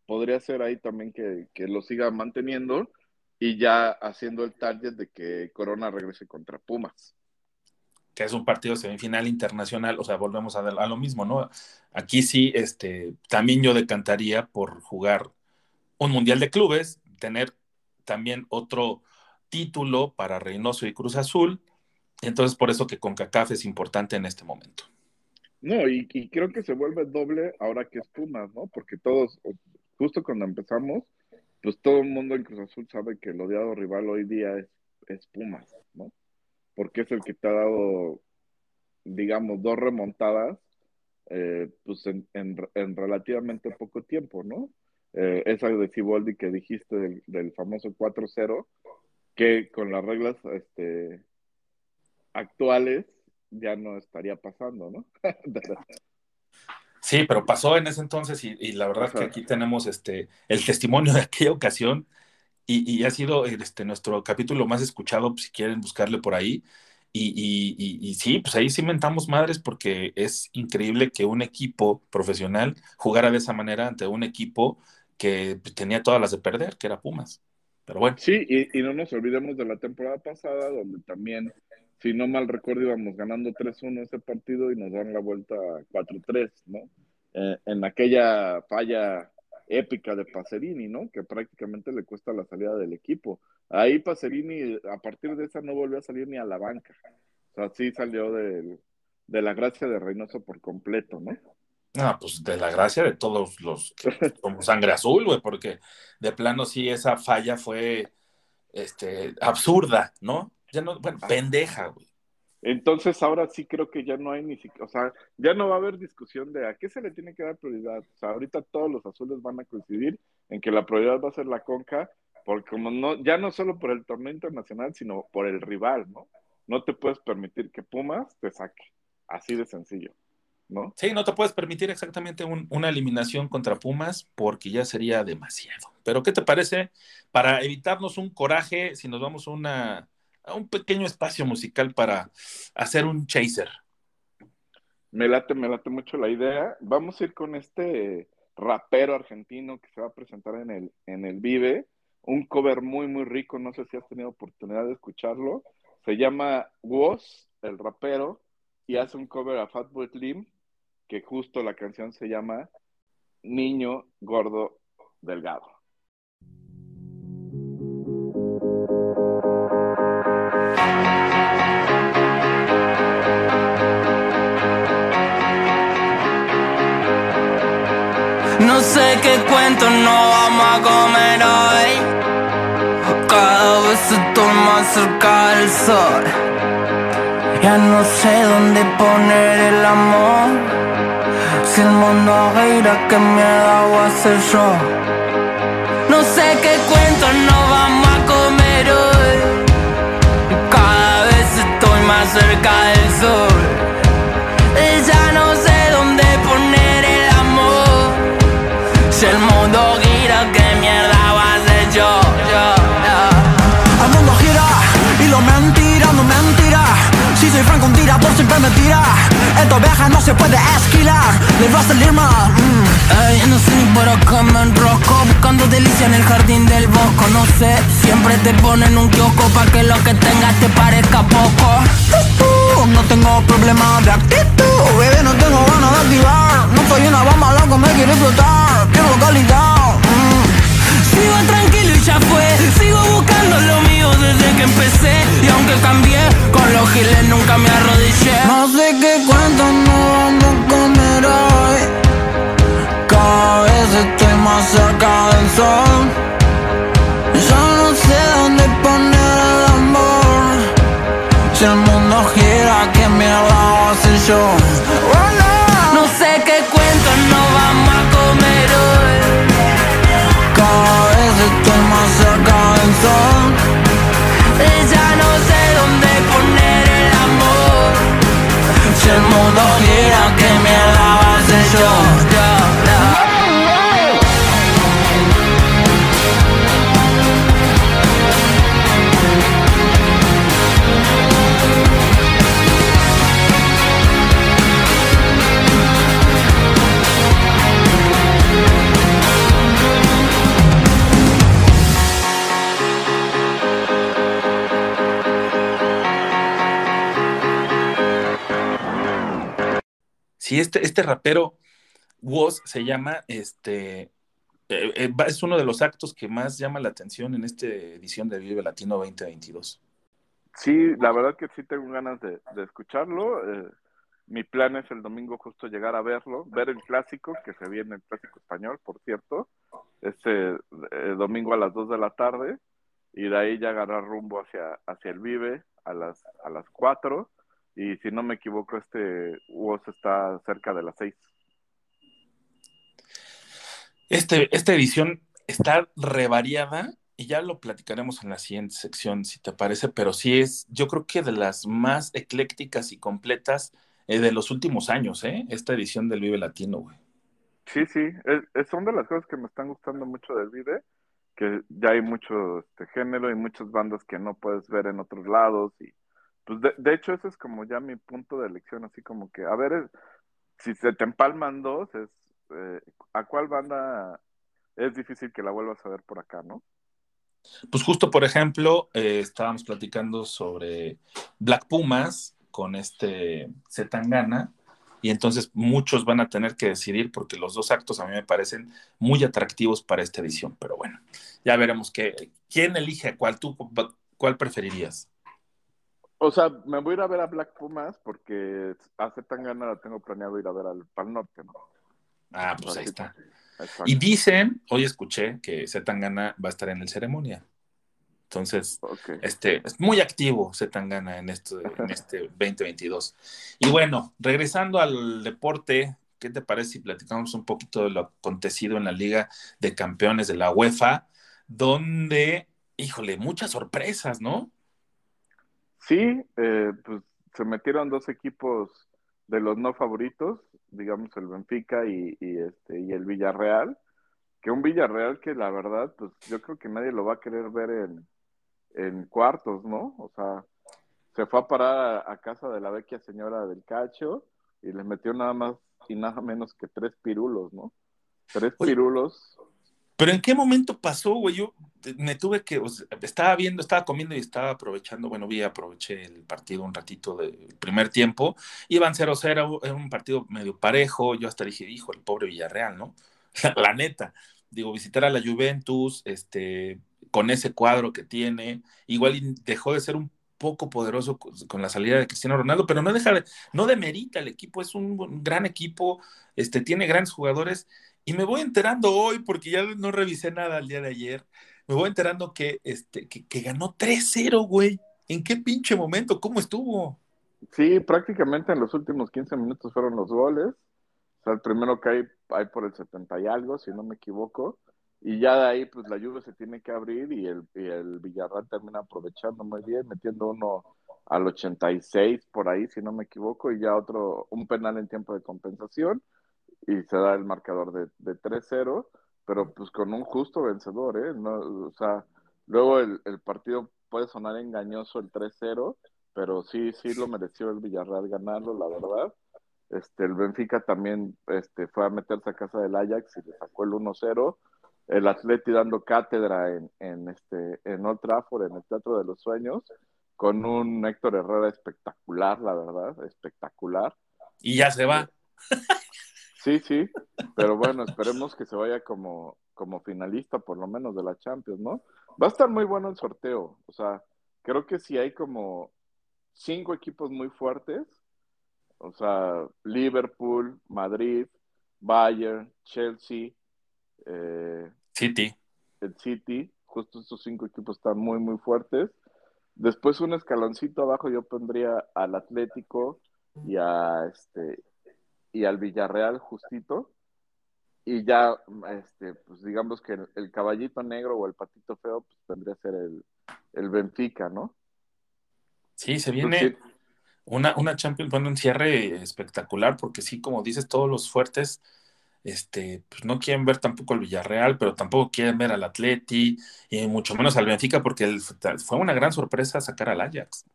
Podría ser ahí también que, que lo siga manteniendo y ya haciendo el target de que Corona regrese contra Pumas. que es un partido semifinal internacional, o sea, volvemos a, a lo mismo, ¿no? Aquí sí, este, también yo decantaría por jugar un Mundial de Clubes, tener también otro título para Reynoso y Cruz Azul, entonces por eso que CONCACAF es importante en este momento. No, y, creo que se vuelve doble ahora que es Pumas, ¿no? Porque todos, justo cuando empezamos, pues todo el mundo en Cruz Azul sabe que el odiado rival hoy día es, es Pumas, ¿no? Porque es el que te ha dado, digamos, dos remontadas, eh, pues en, en, en, relativamente poco tiempo, ¿no? Eh, esa de Ciboldi que dijiste del, del famoso 4-0, que con las reglas este, actuales ya no estaría pasando, ¿no? Sí, pero pasó en ese entonces y, y la verdad es que aquí tenemos este, el testimonio de aquella ocasión y, y ha sido este, nuestro capítulo más escuchado, si quieren buscarle por ahí. Y, y, y, sí, pues ahí sí mentamos madres porque es increíble que un equipo profesional jugara de esa manera ante un equipo que tenía todas las de perder, que era Pumas. Pero bueno. Sí, y, y no nos olvidemos de la temporada pasada, donde también, si no mal recuerdo, íbamos ganando 3-1 ese partido y nos dan la vuelta 4-3, ¿no? Eh, en aquella falla épica de Pacerini, ¿no? Que prácticamente le cuesta la salida del equipo. Ahí Pacerini, a partir de esa, no volvió a salir ni a la banca. O sea, sí salió de, de la gracia de Reynoso por completo, ¿no? No, pues de la gracia de todos los como *laughs* sangre azul, güey, porque de plano sí esa falla fue este absurda, ¿no? Ya no, bueno, pendeja, güey. Entonces ahora sí creo que ya no hay ni siquiera, o sea, ya no va a haber discusión de a qué se le tiene que dar prioridad. O sea, ahorita todos los azules van a coincidir en que la prioridad va a ser la Conca, porque como no, ya no solo por el torneo internacional, sino por el rival, ¿no? No te puedes permitir que Pumas te saque, así de sencillo, ¿no? Sí, no te puedes permitir exactamente un, una eliminación contra Pumas porque ya sería demasiado. Pero ¿qué te parece para evitarnos un coraje si nos vamos a una un pequeño espacio musical para hacer un chaser. Me late, me late mucho la idea. Vamos a ir con este rapero argentino que se va a presentar en el, en el Vive. Un cover muy, muy rico. No sé si has tenido oportunidad de escucharlo. Se llama Woz, el rapero, y hace un cover a Fatboy Slim, que justo la canción se llama Niño Gordo Delgado. No sé qué cuento no vamos a comer hoy. Cada vez estoy más cerca del sol. Ya no sé dónde poner el amor. Si el mundo gira, que miedo hago hacer yo. No sé qué cuento no vamos a comer hoy. Cada vez estoy más cerca del sol. Soy franco un tira por siempre me tira. Esta oveja no se puede esquilar. Le va a salir mal mm. No sé ni por acá me enrosco Buscando delicia en el jardín del bosco. No sé, siempre te ponen un kiosco Pa' que lo que tengas te parezca poco. No tengo problema de actitud. Bebé, no tengo ganas de activar. No soy una bomba, loco, me quiero explotar. Quiero calidad mm. Sigo tranquilo ya fue, sigo buscando lo mío desde que empecé. Y aunque cambié, con los giles nunca me arrodillé. No sé qué cuento no vamos a comer hoy. Cada vez estoy más cerca del sol. Yo no sé dónde poner el amor. Si el mundo gira, ¿qué mierda voy a hacer yo? Va a Sí, este, este rapero, Woz, se llama, este, eh, eh, es uno de los actos que más llama la atención en esta edición de Vive Latino 2022. Sí, la verdad que sí tengo ganas de, de escucharlo. eh, mi plan es el domingo justo llegar a verlo, ver el clásico, que se viene el clásico español, por cierto, este domingo a las 2 de la tarde, y de ahí ya agarrar rumbo hacia, hacia el Vive a las, a las 4, y si no me equivoco, este UOS está cerca de las 6. Este, esta edición está revariada y ya lo platicaremos en la siguiente sección, si te parece, pero sí es, yo creo que de las más eclécticas y completas eh, de los últimos años, ¿eh? Esta edición del Vive Latino, güey. Sí, sí, es, es- son de las cosas que me están gustando mucho del Vive, que ya hay mucho este género y muchas bandas que no puedes ver en otros lados y pues de, de hecho ese es como ya mi punto de elección, así como que a ver es- si se te empalman dos es eh, a cuál banda es difícil que la vuelvas a ver por acá, ¿no? Pues justo, por ejemplo, eh, estábamos platicando sobre Black Pumas con este Zetangana, y entonces muchos van a tener que decidir porque los dos actos a mí me parecen muy atractivos para esta edición, pero bueno, ya veremos qué, quién elige cuál, tú cuál preferirías. O sea, me voy a ir a ver a Black Pumas porque hace tan gana la tengo planeado ir a ver al Pal Norte, ¿no? Ah, pues ahí está. Exacto. Y dicen, hoy escuché que Zetangana va a estar en el ceremonia. Entonces, este, es muy activo Zetangana en, esto, en *laughs* este 2022. Y bueno, regresando al deporte, ¿qué te parece si platicamos un poquito de lo acontecido en la Liga de Campeones de la UEFA, donde, híjole, muchas sorpresas, ¿no? Sí, eh, pues se metieron dos equipos de los no favoritos, digamos el Benfica y, y este y el Villarreal, que un Villarreal que la verdad, pues yo creo que nadie lo va a querer ver en, en cuartos, ¿no? O sea, se fue a parar a, a casa de la vecchia señora del Cacho y les metió nada más y nada menos que tres pirulos, ¿no? Tres Oye. pirulos. Pero ¿en qué momento pasó, güey? Yo me tuve que, o sea, estaba viendo, estaba comiendo y estaba aprovechando, bueno, vi, aproveché el partido un ratito del primer tiempo, iban 0-0, era un partido medio parejo, yo hasta dije, hijo, el pobre Villarreal, ¿no? *laughs* La neta, digo, visitar a la Juventus, este, con ese cuadro que tiene, igual dejó de ser un poco poderoso con, la salida de Cristiano Ronaldo, pero no deja de, no demerita el equipo, es un gran equipo, este, tiene grandes jugadores, y me voy enterando hoy, porque ya no revisé nada el día de ayer, me voy enterando que, este, que, que ganó 3-0, güey. ¿En qué pinche momento? ¿Cómo estuvo? Sí, prácticamente en los últimos 15 minutos fueron los goles. O sea, el primero que hay, hay por el 70 y algo, si no me equivoco. Y ya de ahí, pues la lluvia se tiene que abrir y el, y el Villarreal termina aprovechando muy bien, metiendo uno al 86 por ahí, si no me equivoco, y ya otro, un penal en tiempo de compensación. Y se da el marcador de, de 3-0, pero pues con un justo vencedor, ¿eh? No, o sea, luego el, el partido puede sonar engañoso el 3-0, pero sí, sí lo mereció el Villarreal ganarlo, la verdad. Este, el Benfica también este, fue a meterse a casa del Ajax y le sacó el 1-0. El Atleti dando cátedra en, en, este, en Old Trafford, en el Teatro de los Sueños, con un Héctor Herrera espectacular, la verdad, espectacular. Y ya se va. Sí, sí, pero bueno, esperemos que se vaya como, como finalista por lo menos de la Champions, ¿no? Va a estar muy bueno el sorteo, o sea, creo que si hay como cinco equipos muy fuertes, o sea, Liverpool, Madrid, Bayern, Chelsea, eh, City. el City, justo estos cinco equipos están muy, muy fuertes. Después un escaloncito abajo yo pondría al Atlético y a este y al Villarreal justito. Y ya, este, pues digamos que el, el caballito negro o el patito feo, pues tendría que ser el, el Benfica, ¿no? Sí, se viene Pues sí. una, una Champions, bueno, un cierre espectacular, porque sí, como dices, todos los fuertes, este, pues no quieren ver tampoco al Villarreal, pero tampoco quieren ver al Atleti, y mucho menos al Benfica, porque el- fue una gran sorpresa sacar al Ajax.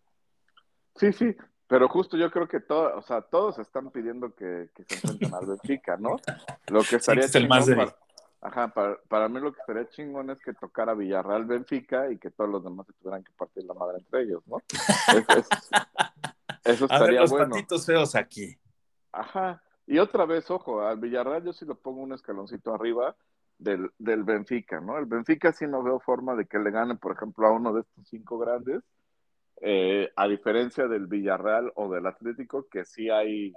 Sí, sí, pero justo yo creo que todo, o sea, todos están pidiendo que, que se enfrenten al Benfica, ¿no? Lo que estaría que es el más para, ajá, para, para mí lo que estaría chingón es que tocara Villarreal Benfica y que todos los demás se tuvieran que partir la madre entre ellos, ¿no? Es- es- eso *laughs* A ver estaría los bueno. patitos feos aquí. Ajá. Y otra vez, ojo, al Villarreal yo sí lo pongo un escaloncito arriba del, del Benfica, ¿no? El Benfica sí no veo forma de que le gane, por ejemplo, a uno de estos cinco grandes, eh, a diferencia del Villarreal o del Atlético, que sí hay,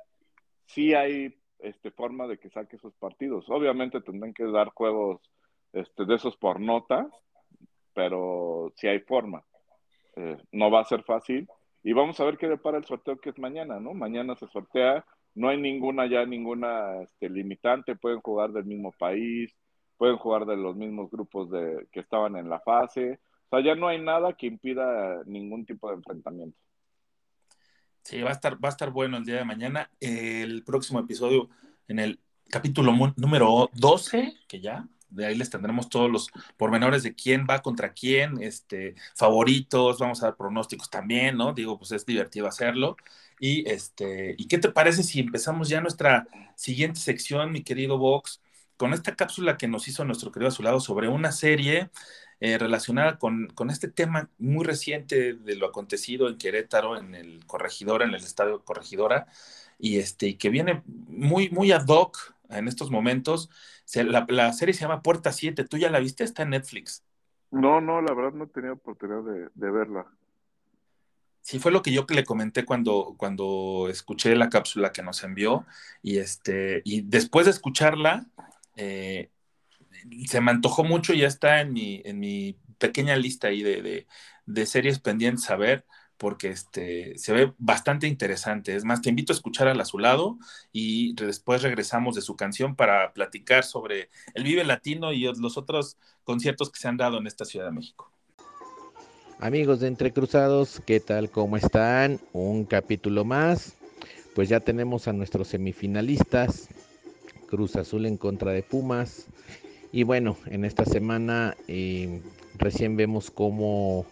sí hay este, forma de que saque esos partidos. Obviamente tendrán que dar juegos este, de esos por nota, pero sí hay forma. Eh, no va a ser fácil. Y vamos a ver qué depara el sorteo que es mañana, ¿no? Mañana se sortea, no hay ninguna ya, ninguna este, limitante, pueden jugar del mismo país, pueden jugar de los mismos grupos de, que estaban en la fase. O sea, ya no hay nada que impida ningún tipo de enfrentamiento. Sí, va a estar, va a estar bueno el día de mañana. El próximo episodio, en el capítulo número 12, que ya, de ahí les tendremos todos los pormenores de quién va contra quién, este, favoritos, vamos a dar pronósticos también, ¿no? Digo, pues es divertido hacerlo. Y este, ¿y qué te parece si empezamos ya nuestra siguiente sección, mi querido Vox, con esta cápsula que nos hizo nuestro querido Azulado sobre una serie eh, relacionada con, con, este tema muy reciente de lo acontecido en Querétaro, en el Corregidora, en el estadio Corregidora, y, este, y que viene muy, muy ad hoc en estos momentos. Se, la, la, serie se llama Puerta 7, ¿tú ya la viste? Está en Netflix. No, no, la verdad no he tenido oportunidad de, de verla. Sí, fue lo que yo le comenté cuando, cuando escuché la cápsula que nos envió y, este, y después de escucharla, eh, se me antojó mucho y ya está en mi, en mi pequeña lista ahí de, de, de, series pendientes a ver, porque este, se ve bastante interesante. Es más, te invito a escuchar al azulado y después regresamos de su canción para platicar sobre el Vive Latino y los otros conciertos que se han dado en esta Ciudad de México. Amigos de Entre Cruzados, ¿qué tal? ¿Cómo están? Un capítulo más. Pues ya tenemos a nuestros semifinalistas. Cruz Azul en contra de Pumas. Y bueno, en esta semana eh, recién vemos cómo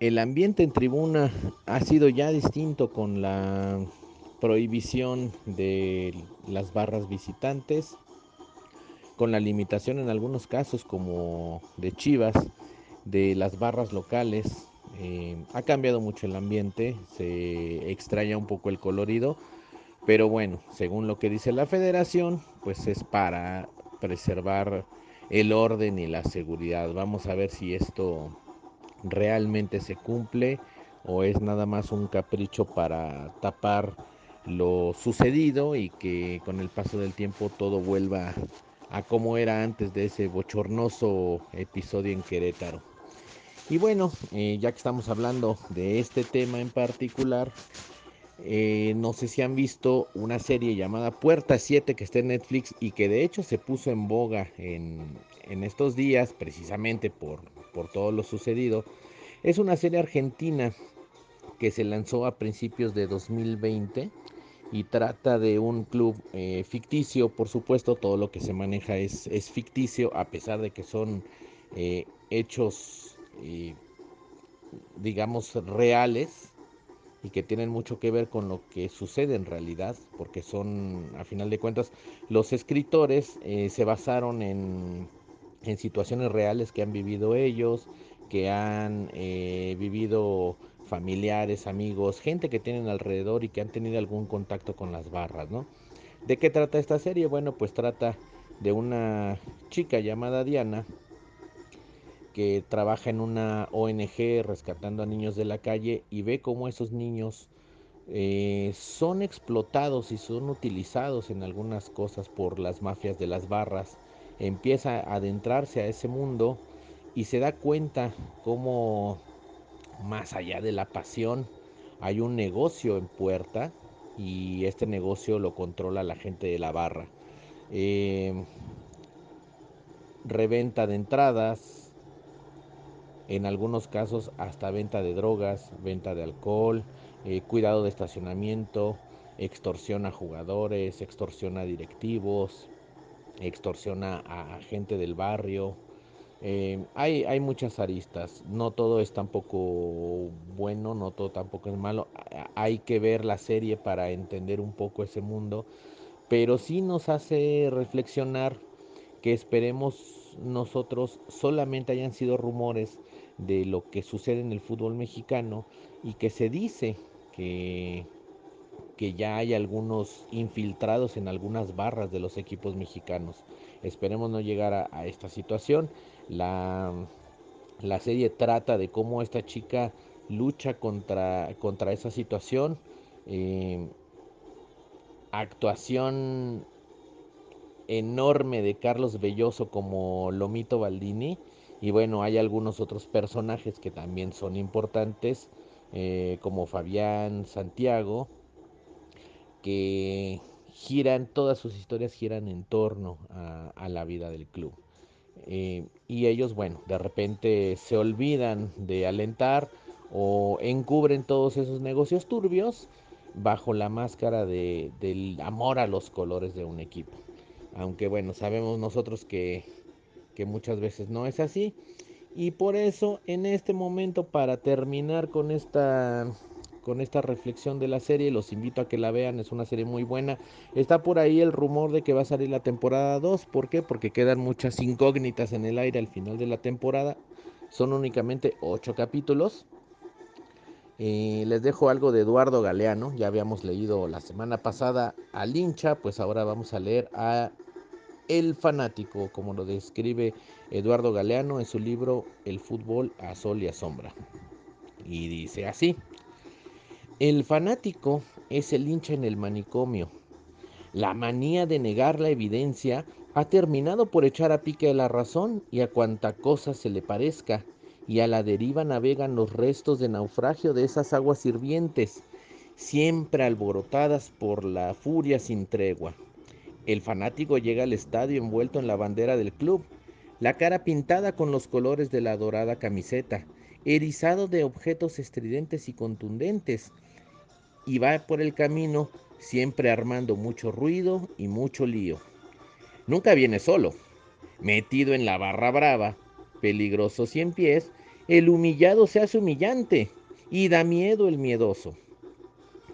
el ambiente en tribuna ha sido ya distinto con la prohibición de las barras visitantes, con la limitación en algunos casos como de Chivas, de las barras locales. Eh, ha cambiado mucho el ambiente, se extraña un poco el colorido, pero bueno, según lo que dice la federación, pues es para preservar el orden y la seguridad. Vamos a ver si esto realmente se cumple o es nada más un capricho para tapar lo sucedido y que con el paso del tiempo todo vuelva a como era antes de ese bochornoso episodio en Querétaro. Y bueno, eh, ya que estamos hablando de este tema en particular, eh, no sé si han visto una serie llamada Puerta 7 que está en Netflix y que de hecho se puso en boga en, en estos días precisamente por, por, todo lo sucedido. Es una serie argentina que se lanzó a principios de 2020 y trata de un club eh, ficticio, por supuesto, todo lo que se maneja es, es ficticio, a pesar de que son eh, hechos, digamos, reales y que tienen mucho que ver con lo que sucede en realidad, porque son, a final de cuentas, los escritores eh, se basaron en, en, situaciones reales que han vivido ellos, que han eh, vivido familiares, amigos, gente que tienen alrededor y que han tenido algún contacto con las barras, ¿no? ¿De qué trata esta serie? Bueno, pues trata de una chica llamada Diana que trabaja en una ONG rescatando a niños de la calle y ve cómo esos niños eh, son explotados y son utilizados en algunas cosas por las mafias de las barras. Empieza a adentrarse a ese mundo y se da cuenta cómo más allá de la pasión hay un negocio en puerta y este negocio lo controla la gente de la barra. Eh, reventa de entradas, en algunos casos hasta venta de drogas, venta de alcohol, eh, cuidado de estacionamiento, extorsiona a jugadores, extorsiona a directivos, extorsiona a, gente del barrio. Eh, hay, hay muchas aristas, no todo es tampoco bueno, no todo tampoco es malo. Hay que ver la serie para entender un poco ese mundo, pero sí nos hace reflexionar que esperemos nosotros solamente hayan sido rumores de lo que sucede en el fútbol mexicano y que se dice que, que ya hay algunos infiltrados en algunas barras de los equipos mexicanos. Esperemos no llegar a, esta situación. La, la, serie trata de cómo esta chica lucha contra, contra esa situación. Eh, actuación enorme de Carlos Belloso como Lomito Baldini y bueno, hay algunos otros personajes que también son importantes, eh, como Fabián Santiago, que giran, todas sus historias giran en torno a, la vida del club. Eh, y ellos, bueno, de repente se olvidan de alentar o encubren todos esos negocios turbios bajo la máscara de, del amor a los colores de un equipo. Aunque bueno, sabemos nosotros que que muchas veces no es así. Y por eso en este momento para terminar con esta con esta reflexión de la serie, los invito a que la vean, es una serie muy buena. Está por ahí el rumor de que va a salir la temporada 2, ¿por qué? Porque quedan muchas incógnitas en el aire al final de la temporada. Son únicamente 8 capítulos. Eh, les dejo algo de Eduardo Galeano, ya habíamos leído la semana pasada al hincha, pues ahora vamos a leer a el fanático, como lo describe Eduardo Galeano en su libro El fútbol a sol y a sombra. Y dice así, el fanático es el hincha en el manicomio. La manía de negar la evidencia ha terminado por echar a pique a la razón y a cuanta cosa se le parezca, y a la deriva navegan los restos de naufragio de esas aguas hirvientes, siempre alborotadas por la furia sin tregua. El fanático llega al estadio envuelto en la bandera del club, la cara pintada con los colores de la dorada camiseta, erizado de objetos estridentes y contundentes, y va por el camino siempre armando mucho ruido y mucho lío. Nunca viene solo, metido en la barra brava, peligroso cien pies, el humillado se hace humillante y da miedo el miedoso.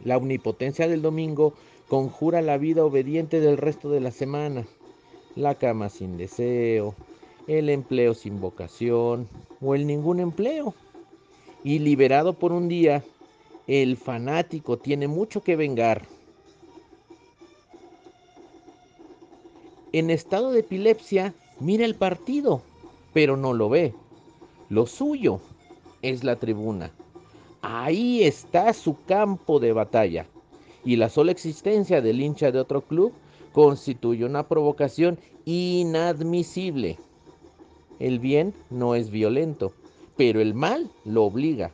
La omnipotencia del domingo conjura la vida obediente del resto de la semana, la cama sin deseo, el empleo sin vocación o el ningún empleo. Y liberado por un día, el fanático tiene mucho que vengar. En estado de epilepsia, mira el partido, pero no lo ve. Lo suyo es la tribuna. Ahí está su campo de batalla y la sola existencia del hincha de otro club constituye una provocación inadmisible. El bien no es violento, pero el mal lo obliga.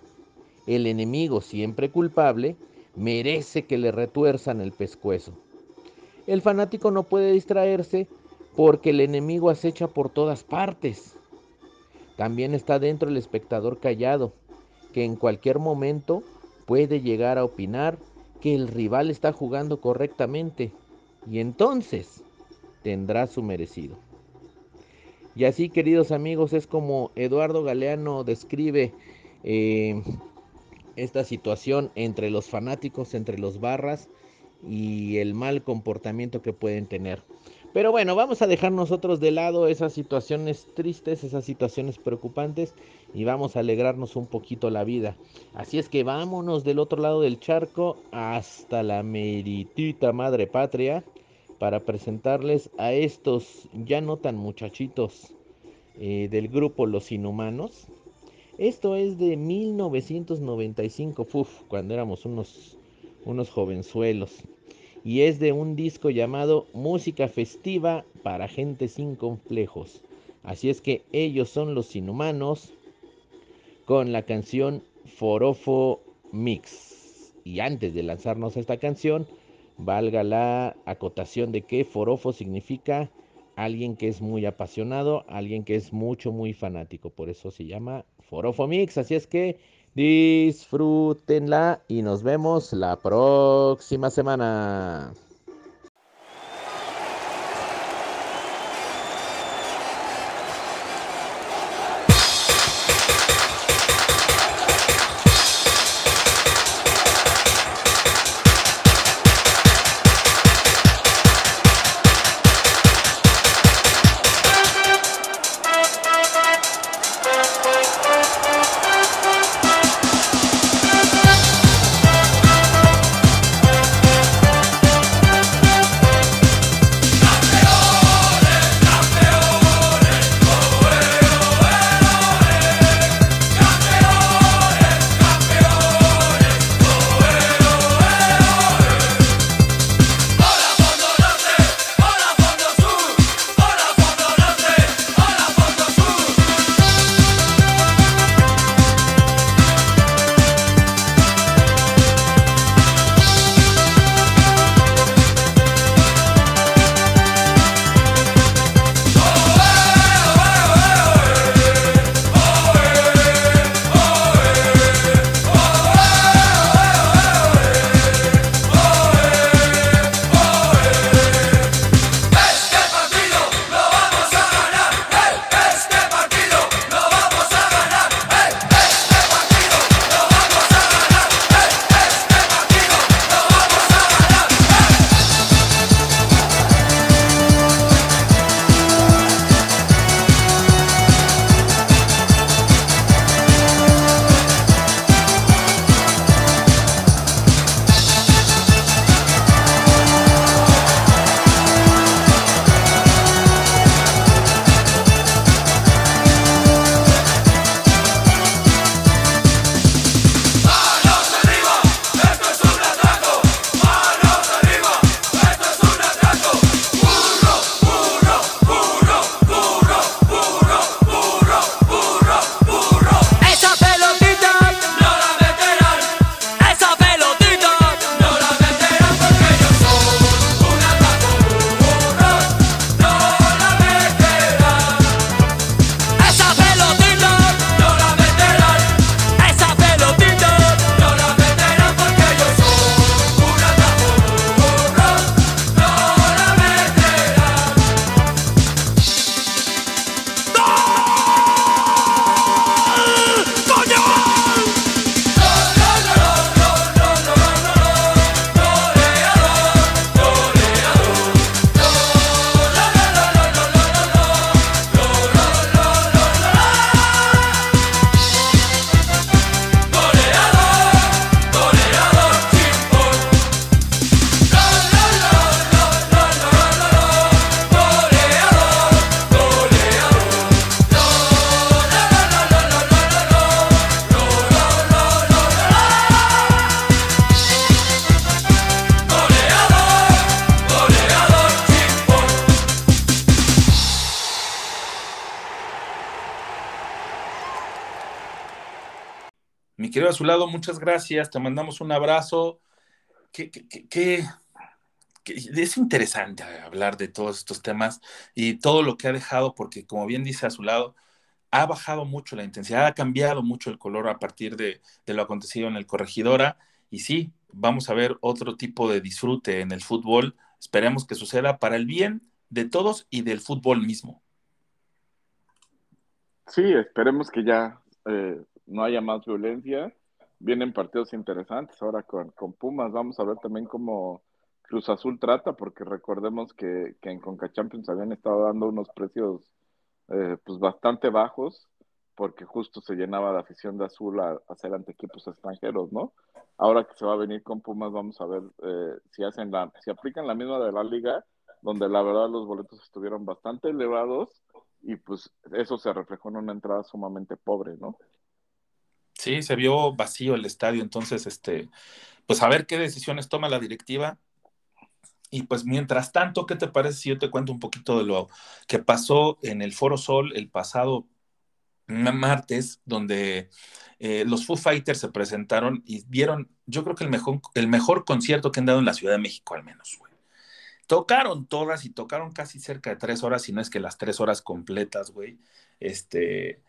El enemigo, siempre culpable, merece que le retuerzan el pescuezo. El fanático no puede distraerse porque el enemigo acecha por todas partes. También está dentro el espectador callado, que en cualquier momento puede llegar a opinar que el rival está jugando correctamente y entonces tendrá su merecido. Y así, queridos amigos, es como Eduardo Galeano describe eh, esta situación entre los fanáticos, entre los barras y el mal comportamiento que pueden tener. Pero bueno, vamos a dejar nosotros de lado esas situaciones tristes, esas situaciones preocupantes y vamos a alegrarnos un poquito la vida. Así es que vámonos del otro lado del charco hasta la meritita madre patria para presentarles a estos ya no tan muchachitos eh, del grupo Los Inhumanos. Esto es de 1995, uf, cuando éramos unos, unos jovenzuelos y es de un disco llamado Música Festiva para Gente Sin Complejos. Así es que ellos son los inhumanos con la canción Forofo Mix. Y antes de lanzarnos a esta canción, valga la acotación de que Forofo significa alguien que es muy apasionado, alguien que es mucho, muy fanático. Por eso se llama Forofo Mix. Así es que Disfrútenla y nos vemos la próxima semana. A su lado, muchas gracias, te mandamos un abrazo. Que, es interesante hablar de todos estos temas y todo lo que ha dejado, porque como bien dice a su lado, ha bajado mucho la intensidad, ha cambiado mucho el color a partir de, de lo acontecido en el Corregidora. Y sí, vamos a ver otro tipo de disfrute en el fútbol. Esperemos que suceda para el bien de todos y del fútbol mismo. Sí, esperemos que ya eh, no haya más violencia vienen partidos interesantes ahora con, con Pumas. Vamos a ver también cómo Cruz Azul trata, porque recordemos que, que en Conca Champions habían estado dando unos precios eh, pues bastante bajos, porque justo se llenaba de afición de azul a, hacer ante equipos extranjeros, ¿no? Ahora que se va a venir con Pumas, vamos a ver eh, si hacen la, si aplican la misma de la liga, donde la verdad los boletos estuvieron bastante elevados y pues eso se reflejó en una entrada sumamente pobre, ¿no? Sí, se vio vacío el estadio, entonces, este, pues a ver qué decisiones toma la directiva. Y pues mientras tanto, ¿qué te parece si yo te cuento un poquito de lo que pasó en el Foro Sol el pasado martes, donde eh, los Foo Fighters se presentaron y dieron, yo creo que el mejor, el mejor concierto que han dado en la Ciudad de México al menos, güey. Tocaron todas y tocaron casi cerca de tres horas, si no es que las tres horas completas, güey. Este,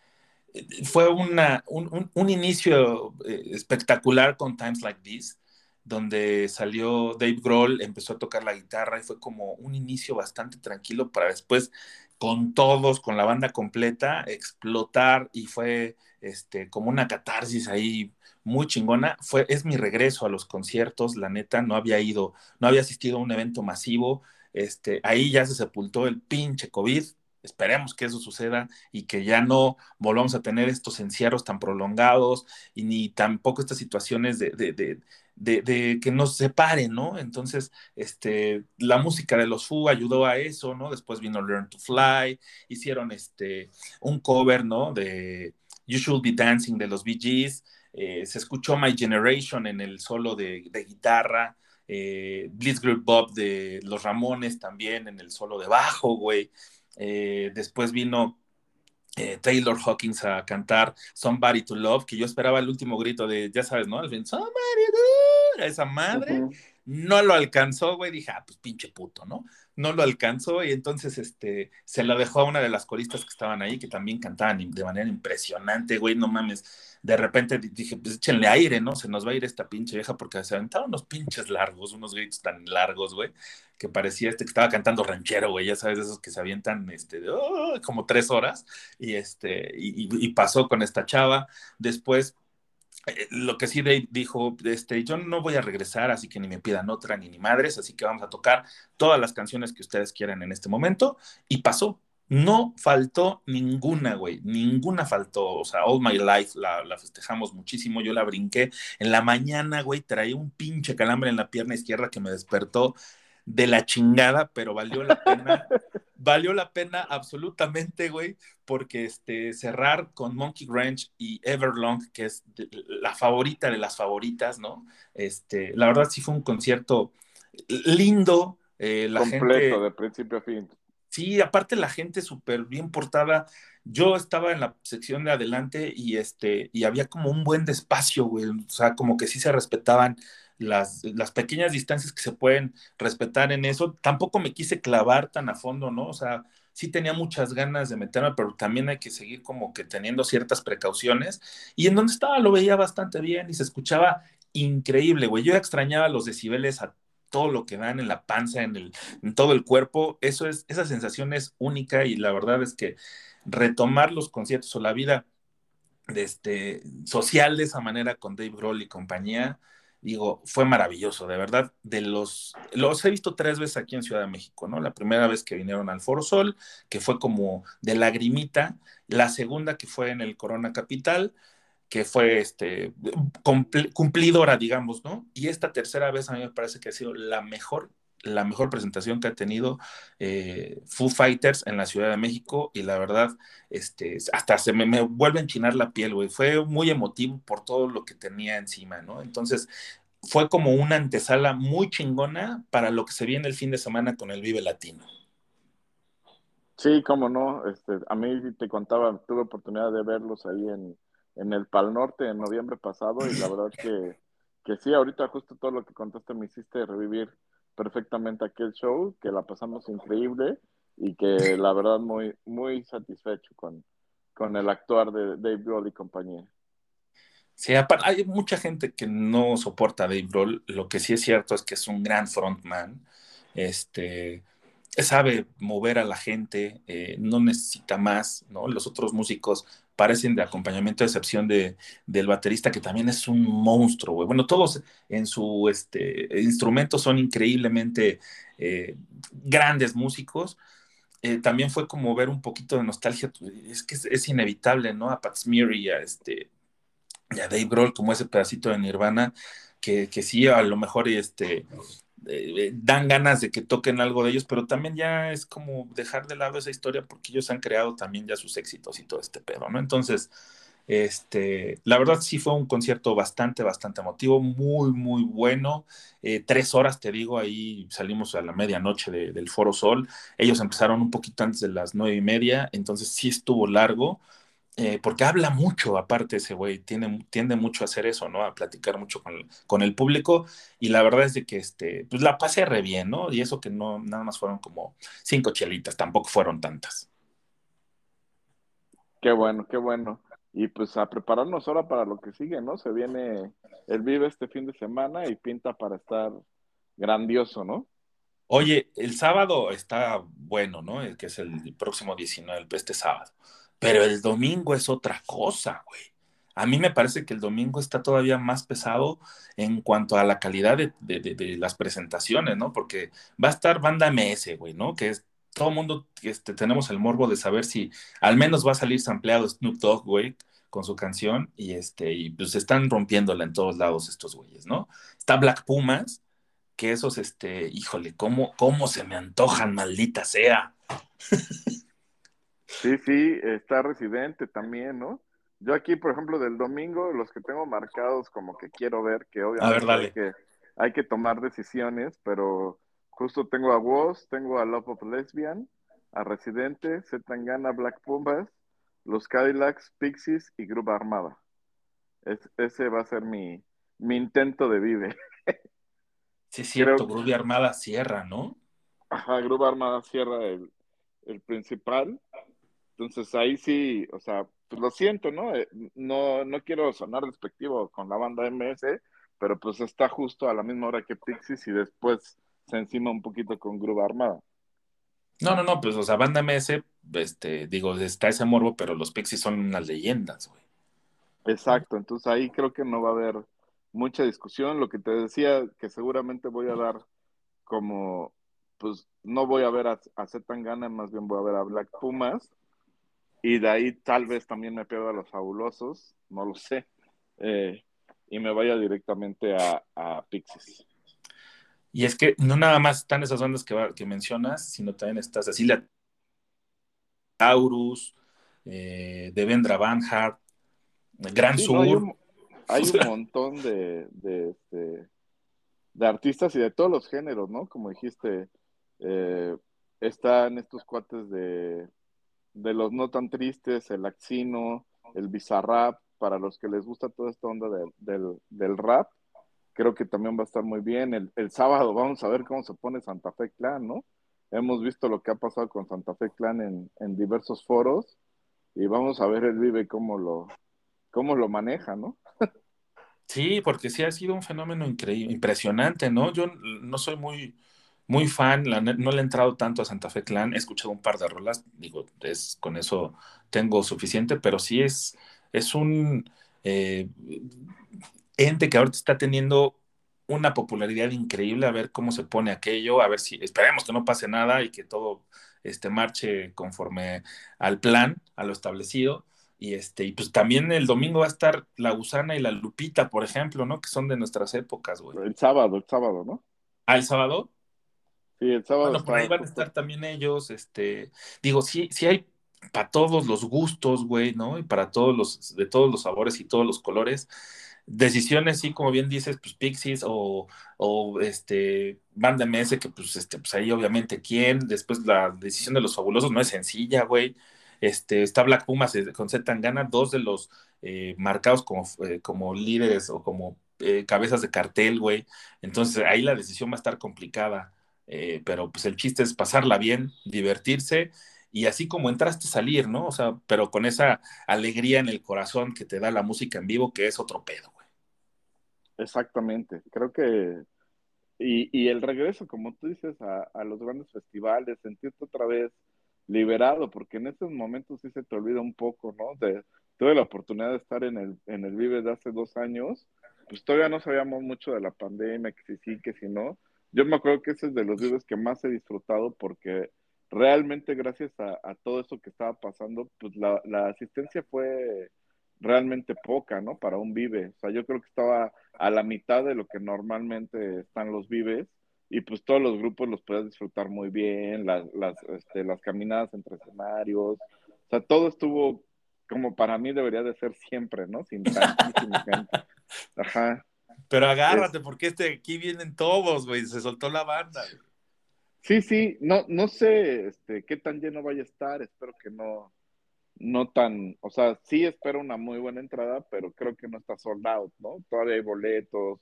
fue una, un, un, inicio eh, espectacular con Times Like This, donde salió Dave Grohl, empezó a tocar la guitarra y fue como un inicio bastante tranquilo para después con todos, con la banda completa, explotar y fue este, como una catarsis ahí muy chingona. Fue, es mi regreso a los conciertos, la neta, no había ido, no había asistido a un evento masivo. Este, ahí ya se sepultó el pinche COVID, Esperemos que eso suceda y que ya no volvamos a tener estos encierros tan prolongados y ni tampoco estas situaciones de, de, de, que nos separen, ¿no? Entonces, este, la música de los Foo ayudó a eso, ¿no? Después vino Learn to Fly, hicieron este, un cover, ¿no? De You Should Be Dancing de los Bee Gees, eh, se escuchó My Generation en el solo de, guitarra, eh, Blitzkrieg Bob de los Ramones también en el solo de bajo, güey. Eh, después vino eh, Taylor Hawkins a cantar Somebody to Love, que yo esperaba el último grito de, ya sabes, ¿no? Somebody to esa madre. No lo alcanzó, güey. Dije, ah, pues pinche puto, ¿no? No lo alcanzó y entonces este, se lo dejó a una de las coristas que estaban ahí, que también cantaban de manera impresionante, güey, no mames. De repente dije, pues échenle aire, ¿no? Se nos va a ir esta pinche vieja porque se aventaron unos pinches largos, unos gritos tan largos, güey que parecía este que estaba cantando ranchero, güey, ya sabes, esos que se avientan este, oh", como tres horas, y, este, y, pasó con esta chava. Después, lo que sí dijo, este, yo no voy a regresar, así que ni me pidan otra ni ni madres, así que vamos a tocar todas las canciones que ustedes quieran en este momento, y pasó. No faltó ninguna, güey, ninguna faltó. O sea, All My Life la, la, festejamos muchísimo. Yo la brinqué en la mañana, güey, traía un pinche calambre en la pierna izquierda que me despertó de la chingada, pero valió la pena, *laughs* valió la pena absolutamente, güey, porque este, cerrar con Monkey Ranch y Everlong, que es la favorita de las favoritas, ¿no? Este, la verdad sí fue un concierto lindo, eh, la Completo, de principio a fin. Sí, aparte la gente súper bien portada. Yo estaba en la sección de adelante y este, y había como un buen despacio, güey. O sea, como que sí se respetaban las, las pequeñas distancias que se pueden respetar en eso. Tampoco me quise clavar tan a fondo, ¿no? O sea, sí tenía muchas ganas de meterme, pero también hay que seguir como que teniendo ciertas precauciones. Y en donde estaba lo veía bastante bien y se escuchaba increíble, güey. Yo extrañaba los decibeles a todo lo que dan en la panza, en, el, todo el cuerpo. Eso es, esa sensación es única y la verdad es que retomar los conciertos o la vida de este, social de esa manera con Dave Grohl y compañía, digo, fue maravilloso, de verdad. De los, los he visto tres veces aquí en Ciudad de México, ¿no? La primera vez que vinieron al Foro Sol, que fue como de lagrimita, la segunda que fue en el Corona Capital, que fue este cumplidora, digamos, ¿no? Y esta tercera vez a mí me parece que ha sido la mejor la mejor presentación que ha tenido eh, Foo Fighters en la Ciudad de México y la verdad, este, hasta se me, me, vuelve a enchinar la piel, güey. Fue muy emotivo por todo lo que tenía encima, ¿no? Entonces, fue como una antesala muy chingona para lo que se viene el fin de semana con el Vive Latino. Sí, cómo no. Este, a mí te contaba, tuve oportunidad de verlos ahí en, en el Pal Norte en noviembre pasado y la *laughs* verdad que, que sí, ahorita justo todo lo que contaste me hiciste revivir perfectamente aquel show, que la pasamos increíble y que la verdad muy, muy satisfecho con, con el actuar de Dave Grohl y compañía. Sí, hay mucha gente que no soporta a Dave Grohl. Lo que sí es cierto es que es un gran frontman. Este, sabe mover a la gente, eh, no necesita más, ¿no? Los otros músicos parecen de acompañamiento de excepción de, del baterista, que también es un monstruo, güey. Bueno, todos en su este, instrumento son increíblemente eh, grandes músicos. Eh, también fue como ver un poquito de nostalgia, es que es, inevitable, ¿no? A Pat Smear y a, este, y a Dave Grohl, como ese pedacito de Nirvana, que, que sí, a lo mejor este, eh, dan ganas de que toquen algo de ellos, pero también ya es como dejar de lado esa historia porque ellos han creado también ya sus éxitos y todo este pedo, ¿no? Entonces, este, la verdad sí fue un concierto bastante, bastante emotivo, muy, muy bueno. Eh, tres horas, te digo, ahí salimos a la medianoche del Foro Sol. Ellos empezaron un poquito antes de las nueve y media, entonces sí estuvo largo. Eh, porque habla mucho, aparte ese güey, tiende mucho a hacer eso, ¿no? A platicar mucho con, el público, y la verdad es de que, este, pues la pasé re bien, ¿no? Y eso que no, nada más fueron como cinco chelitas, tampoco fueron tantas. Qué bueno, qué bueno. Y pues a prepararnos ahora para lo que sigue, ¿no? Se viene el Vive este fin de semana y pinta para estar grandioso, ¿no? Oye, el sábado está bueno, ¿no? El que es el próximo 19, este sábado. Pero el domingo es otra cosa, güey. A mí me parece que el domingo está todavía más pesado en cuanto a la calidad de, las presentaciones, ¿no? Porque va a estar banda MS, güey, ¿no? Que es todo mundo, este, tenemos el morbo de saber si al menos va a salir sampleado Snoop Dogg, güey, con su canción, y este, y pues están rompiéndola en todos lados estos güeyes, ¿no? Está Black Pumas, que esos, este, híjole, cómo, cómo se me antojan, maldita sea. Sí, sí, está residente también, ¿no? Yo aquí, por ejemplo, del domingo, los que tengo marcados como que quiero ver, que obviamente Hay, que, hay que tomar decisiones, pero justo tengo a Woz, tengo a Love of Lesbian, a Residente, Zetangana, Black Pumbas, los Cadillacs, Pixies y Grupo Armada. ese va a ser mi, mi intento de vive. *laughs* Sí, es cierto, Grupo Armada cierra, ¿no? Ajá, Grupo Armada cierra el, el principal. Entonces ahí sí, o sea, pues lo siento, ¿no? Eh, no, no quiero sonar despectivo con la banda MS, pero pues está justo a la misma hora que Pixies y después se encima un poquito con Gruba Armada. No, no, no, pues o sea, banda MS, este, digo, está ese morbo, pero los Pixies son unas leyendas, güey. Exacto, entonces ahí creo que no va a haber mucha discusión. Lo que te decía, que seguramente voy a dar como, pues no voy a ver a, a Zetangana, más bien voy a ver a Black Pumas y de ahí tal vez también me pierda a los fabulosos, no lo sé, eh, y me vaya directamente a, a, Pixies. Y es que no nada más están esas bandas que, que mencionas, sino también está Cecilia Taurus, eh, Devendra Banhart, Gran Sur. hay, *laughs* un, montón de, de, este, de, artistas y de todos los géneros, ¿no? Como dijiste, eh, están estos cuates de de los no tan tristes, el Axino, el Bizarrap, para los que les gusta toda esta onda del, rap, creo que también va a estar muy bien. El, sábado vamos a ver cómo se pone Santa Fe Clan, ¿no? Hemos visto lo que ha pasado con Santa Fe Clan en, diversos foros y vamos a ver el Vive cómo lo, cómo lo maneja, ¿no? Sí, porque sí ha sido un fenómeno increíble, impresionante, ¿no? Yo no soy muy, muy fan, no le he entrado tanto a Santa Fe Clan, he escuchado un par de rolas, digo, es, con eso tengo suficiente, pero sí es, es un eh, ente que ahorita está teniendo una popularidad increíble, a ver cómo se pone aquello, a ver si, esperemos que no pase nada y que todo este, marche conforme al plan, a lo establecido. Y este, y pues también el domingo va a estar la Gusana y la Lupita, por ejemplo, ¿no? Que son de nuestras épocas, güey. El sábado, el sábado, ¿no? Ah, el sábado. Sí, el sábado. Bueno, por ahí van a estar también ellos, este, digo, sí, sí hay para todos los gustos, güey, ¿no? Y para todos los, de todos los sabores y todos los colores. Decisiones, sí, como bien dices, pues Pixies o, o este, Banda MS, que pues, este, pues ahí obviamente quién. Después la decisión de los fabulosos no es sencilla, güey. Este, está Black Pumas eh, con Z Tangana, dos de los eh, marcados como, eh, como líderes o como cabezas de cartel, güey. Entonces ahí la decisión va a estar complicada. Eh, pero pues el chiste es pasarla bien, divertirse y así como entraste salir, ¿no? O sea, pero con esa alegría en el corazón que te da la música en vivo, que es otro pedo, güey. Exactamente, creo que, y, y el regreso, como tú dices, a, a, los grandes festivales, sentirte otra vez liberado, porque en esos momentos sí se te olvida un poco, ¿no? De, tuve la oportunidad de estar en el, en el Vive de hace dos años, pues todavía no sabíamos mucho de la pandemia, que si sí, que si no. Yo me acuerdo que ese es de los Vives que más he disfrutado porque realmente gracias a, todo eso que estaba pasando, pues la, asistencia fue realmente poca, ¿no? Para un Vive. O sea, yo creo que estaba a la mitad de lo que normalmente están los Vives y pues todos los grupos los puedes disfrutar muy bien, las, las, este, las caminadas entre escenarios, o sea, todo estuvo como para mí debería de ser siempre, ¿no? Sin tantísima *laughs* gente. Ajá. Pero agárrate, porque este, aquí vienen todos, güey, se soltó la banda. Sí, sí, no, no sé este, qué tan lleno vaya a estar, espero que no, no tan, o sea, sí espero una muy buena entrada, pero creo que no está sold out, ¿no? Todavía hay boletos,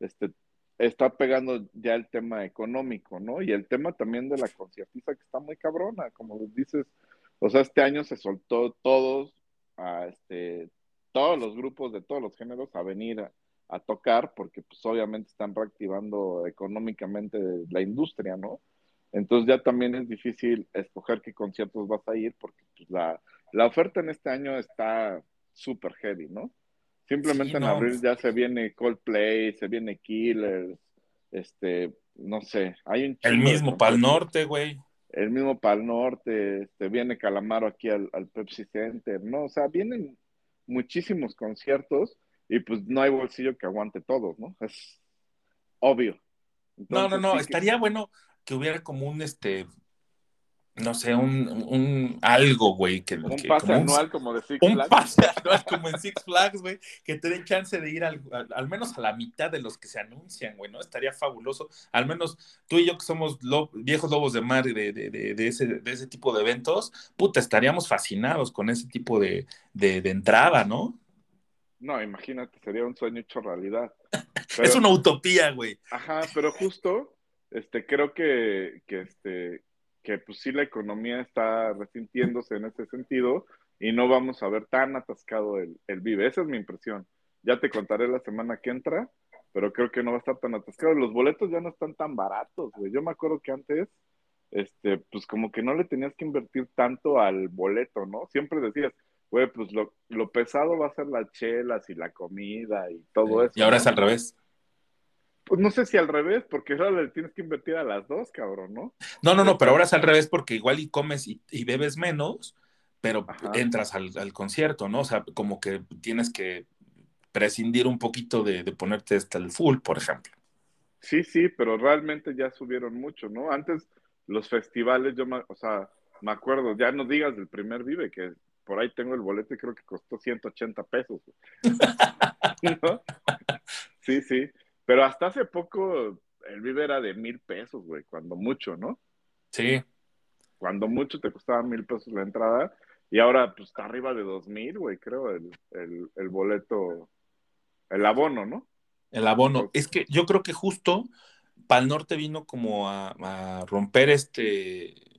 este, está pegando ya el tema económico, ¿no? Y el tema también de la conciertista que está muy cabrona, como dices, o sea, este año se soltó todos, a este, todos los grupos de todos los géneros a venir a, a tocar, porque pues obviamente están reactivando económicamente la industria, ¿no? Entonces ya también es difícil escoger qué conciertos vas a ir, porque pues, la, la oferta en este año está súper heavy, ¿no? Simplemente sí, en no. abril ya se viene Coldplay, se viene Killers, este, no sé, hay un El mismo Pal Norte, güey. El mismo Pal Norte, este, viene Calamaro aquí al, al, Pepsi Center, ¿no? O sea, vienen muchísimos conciertos y pues no hay bolsillo que aguante todos, ¿no? Es obvio. Entonces, no, no, no, sí estaría que... bueno que hubiera como un, este, no sé, un, un algo, güey. Que, un que, pase como anual un, como de Six un Flags. Un pase *laughs* anual como en Six Flags, güey, que te den chance de ir al, al, al, menos a la mitad de los que se anuncian, güey, ¿no? Estaría fabuloso. Al menos tú y yo que somos lo, viejos lobos de mar de, de, de, de, ese, de ese tipo de eventos, puta, estaríamos fascinados con ese tipo de, de, de entrada, ¿no? No, imagínate, sería un sueño hecho realidad. *laughs* Pero, es una utopía, güey. Ajá, pero justo, este, creo que, que este, que pues sí la economía está resintiéndose en ese sentido y no vamos a ver tan atascado el, el Vive. Esa es mi impresión. Ya te contaré la semana que entra, pero creo que no va a estar tan atascado. Los boletos ya no están tan baratos, güey. Yo me acuerdo que antes, este, pues como que no le tenías que invertir tanto al boleto, ¿no? Siempre decías, güey, pues lo, lo, pesado va a ser las chelas y la comida y todo sí. eso. Y ahora ¿no? es al revés. Pues no sé si al revés, porque ahora le tienes que invertir a las dos, cabrón, ¿no? No, no, no, pero ahora es al revés porque igual y comes y, y bebes menos, pero Ajá. entras al, al, concierto, ¿no? O sea, como que tienes que prescindir un poquito de, de ponerte hasta el full, por ejemplo. Sí, sí, pero realmente ya subieron mucho, ¿no? Antes los festivales, yo, me, o sea, me acuerdo, ya no digas del primer Vive, que por ahí tengo el boleto y creo que costó 180 pesos. *laughs* ¿No? Sí, sí. Pero hasta hace poco el Vive era de mil pesos, güey, cuando mucho, ¿no? Sí. Cuando mucho te costaba mil pesos la entrada y ahora pues está arriba de dos mil, güey, creo, el, el, el, boleto, el abono, ¿no? El abono. Es que yo creo que justo Pal Norte vino como a, a romper este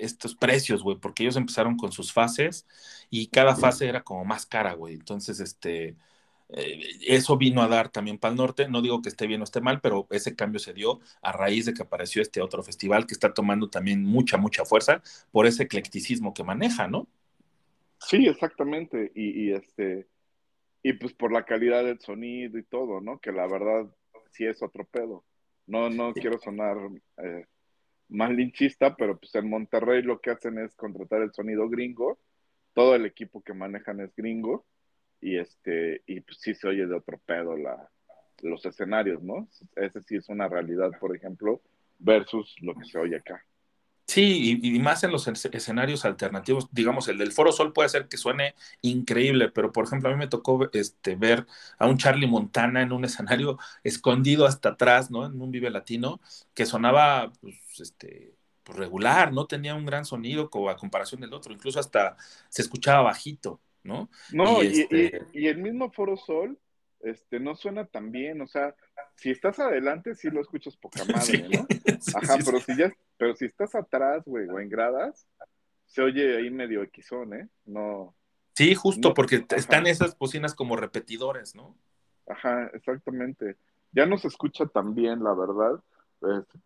estos precios, güey, porque ellos empezaron con sus fases y cada fase era como más cara, güey. Entonces, este, eh, eso vino a dar también para el norte. No digo que esté bien o esté mal, pero ese cambio se dio a raíz de que apareció este otro festival que está tomando también mucha, mucha fuerza por ese eclecticismo que maneja, ¿no? Sí, exactamente. Y, y este, y pues por la calidad del sonido y todo, ¿no? Que la verdad sí es otro pedo. No, no sí. quiero sonar eh, más linchista, pero pues en Monterrey lo que hacen es contratar el sonido gringo, todo el equipo que manejan es gringo, y este, y pues sí se oye de otro pedo la, los escenarios, ¿no? Ese sí es una realidad, por ejemplo, versus lo que se oye acá. Sí, y, y, más en los escenarios alternativos, digamos, el del Foro Sol puede ser que suene increíble, pero por ejemplo a mí me tocó este, ver a un Charlie Montana en un escenario *laughs* escondido hasta atrás, ¿no? En un Vive Latino, que sonaba, pues, este, pues regular, no tenía un gran sonido como a comparación del otro, incluso hasta se escuchaba bajito, ¿no? No, y, y, este... y el mismo Foro Sol, este, no suena tan bien, o sea, si estás adelante sí lo escuchas poca *laughs* madre, *laughs* sí. ¿no? Ajá, sí, pero sí. si ya, pero si estás atrás, güey, o en gradas, se oye ahí medio equizón, ¿eh? No. Sí, justo, no, porque ajá. están esas bocinas como repetidores, ¿no? Ajá, exactamente. Ya no se escucha tan bien, la verdad.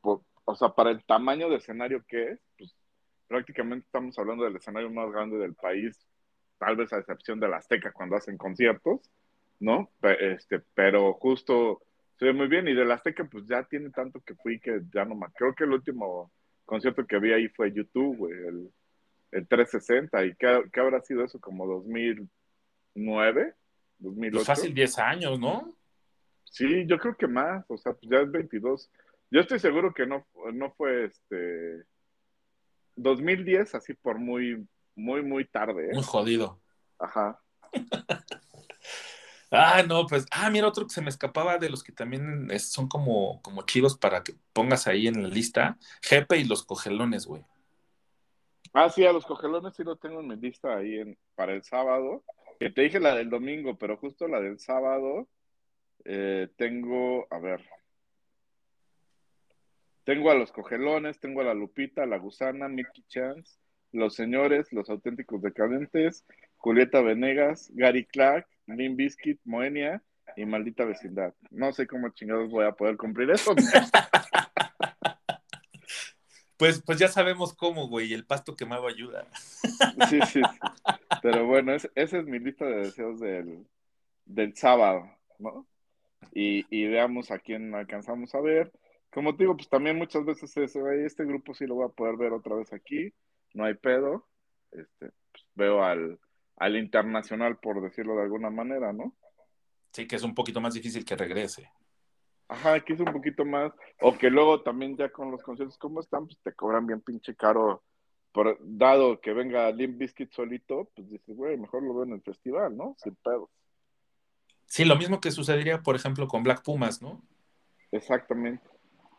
Por, o sea, para el tamaño de escenario que es, pues prácticamente estamos hablando del escenario más grande del país, tal vez a excepción de la Azteca cuando hacen conciertos, ¿no? Este, pero justo se ve muy bien y de la Azteca pues ya tiene tanto que fui que ya no más. Creo que el último concierto que vi ahí fue YouTube, güey, el, el 360 y ¿qué, qué habrá sido eso? Como 2009, 2008. Pues fácil 10 años, ¿no? Sí, yo creo que más, o sea, pues ya es 22. Yo estoy seguro que no, no fue este 2010, así por muy, muy, muy tarde, ¿eh? Muy jodido. Ajá. *laughs* Ah, no, pues, ah, mira, otro que se me escapaba de los que también son como, como chidos para que pongas ahí en la lista, Jepe y los cogelones, güey. Ah, sí, a los cogelones sí lo tengo en mi lista ahí para el sábado. Que te dije la del domingo, pero justo la del sábado eh, tengo, a ver, tengo a los cogelones, tengo a la Lupita, a la Gusana, Mickey Chance, los señores, los auténticos decadentes, Julieta Venegas, Gary Clark, Lim Biscuit, Moenia y Maldita Vecindad. No sé cómo chingados voy a poder cumplir eso. *laughs* Pues, pues ya sabemos cómo, güey, el pasto quemado ayuda. *laughs* Sí, sí, sí. Pero bueno, es- esa es mi lista de deseos del, del sábado, ¿no? Y, y veamos a quién alcanzamos a ver. Como te digo, pues también muchas veces es, "Ay, este grupo sí lo voy a poder ver otra vez aquí, no hay pedo. Este, pues, veo al, al internacional, por decirlo de alguna manera, ¿no? Sí, que es un poquito más difícil que regrese. Ajá, aquí es un poquito más, o que luego también ya con los conciertos, ¿cómo están? Pues te cobran bien pinche caro, por, dado que venga Limp Bizkit solito, pues dices, güey, mejor lo veo en el festival, ¿no? Sin pedos. Sí, lo mismo que sucedería, por ejemplo, con Black Pumas, ¿no? Exactamente.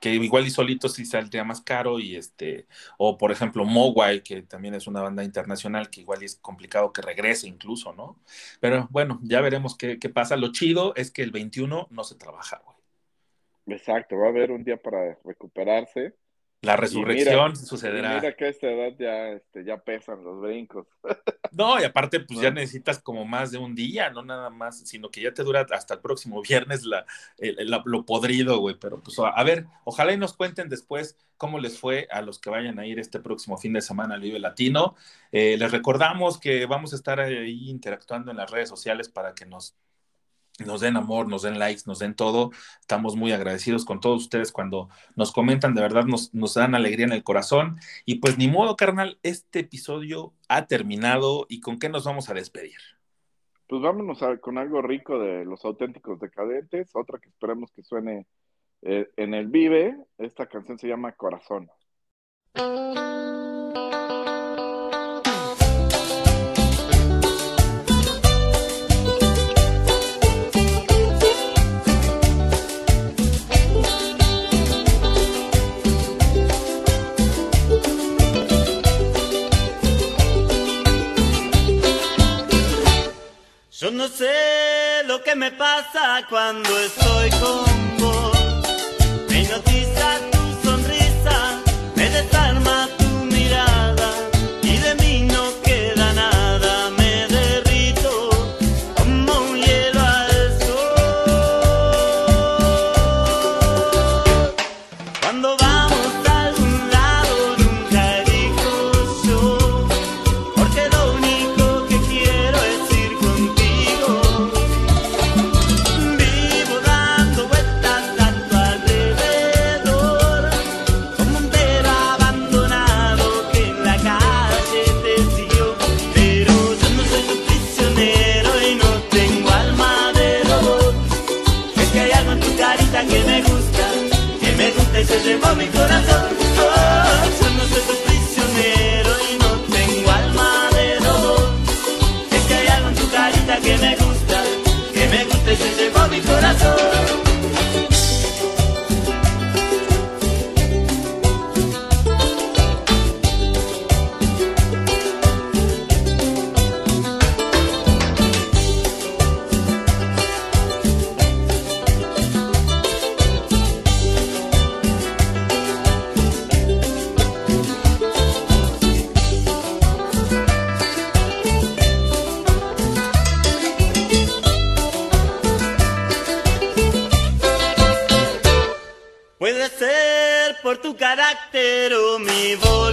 Que igual y solito sí saldría más caro y este, o por ejemplo Mogwai, que también es una banda internacional que igual es complicado que regrese incluso, ¿no? Pero bueno, ya veremos qué, qué pasa. Lo chido es que el 21 no se trabaja, güey. Exacto, va a haber un día para recuperarse. La resurrección sucederá. mira que a esta edad ya, este, ya pesan los brincos. *laughs* No, y aparte, pues ya necesitas como más de un día, no nada más, sino que ya te dura hasta el próximo *laughs* viernes la, el- la- lo podrido, güey. Pero pues a, a ver, ojalá y nos cuenten después cómo les fue a los que vayan a ir este próximo fin de semana al Vive Latino. Eh, les recordamos que vamos a estar ahí interactuando en las redes sociales para que nos, nos den amor, nos den likes, nos den todo. Estamos muy agradecidos con todos ustedes cuando nos comentan, de verdad nos, nos dan alegría en el corazón. Y pues ni modo, carnal, este episodio ha terminado y con qué nos vamos a despedir. Pues vámonos con algo rico de los auténticos decadentes, otra que esperemos que suene eh, en el Vive. Esta canción se llama Corazón. Yo no sé lo que me pasa cuando estoy con vos. Hipnotiza carácter o mi voluntad.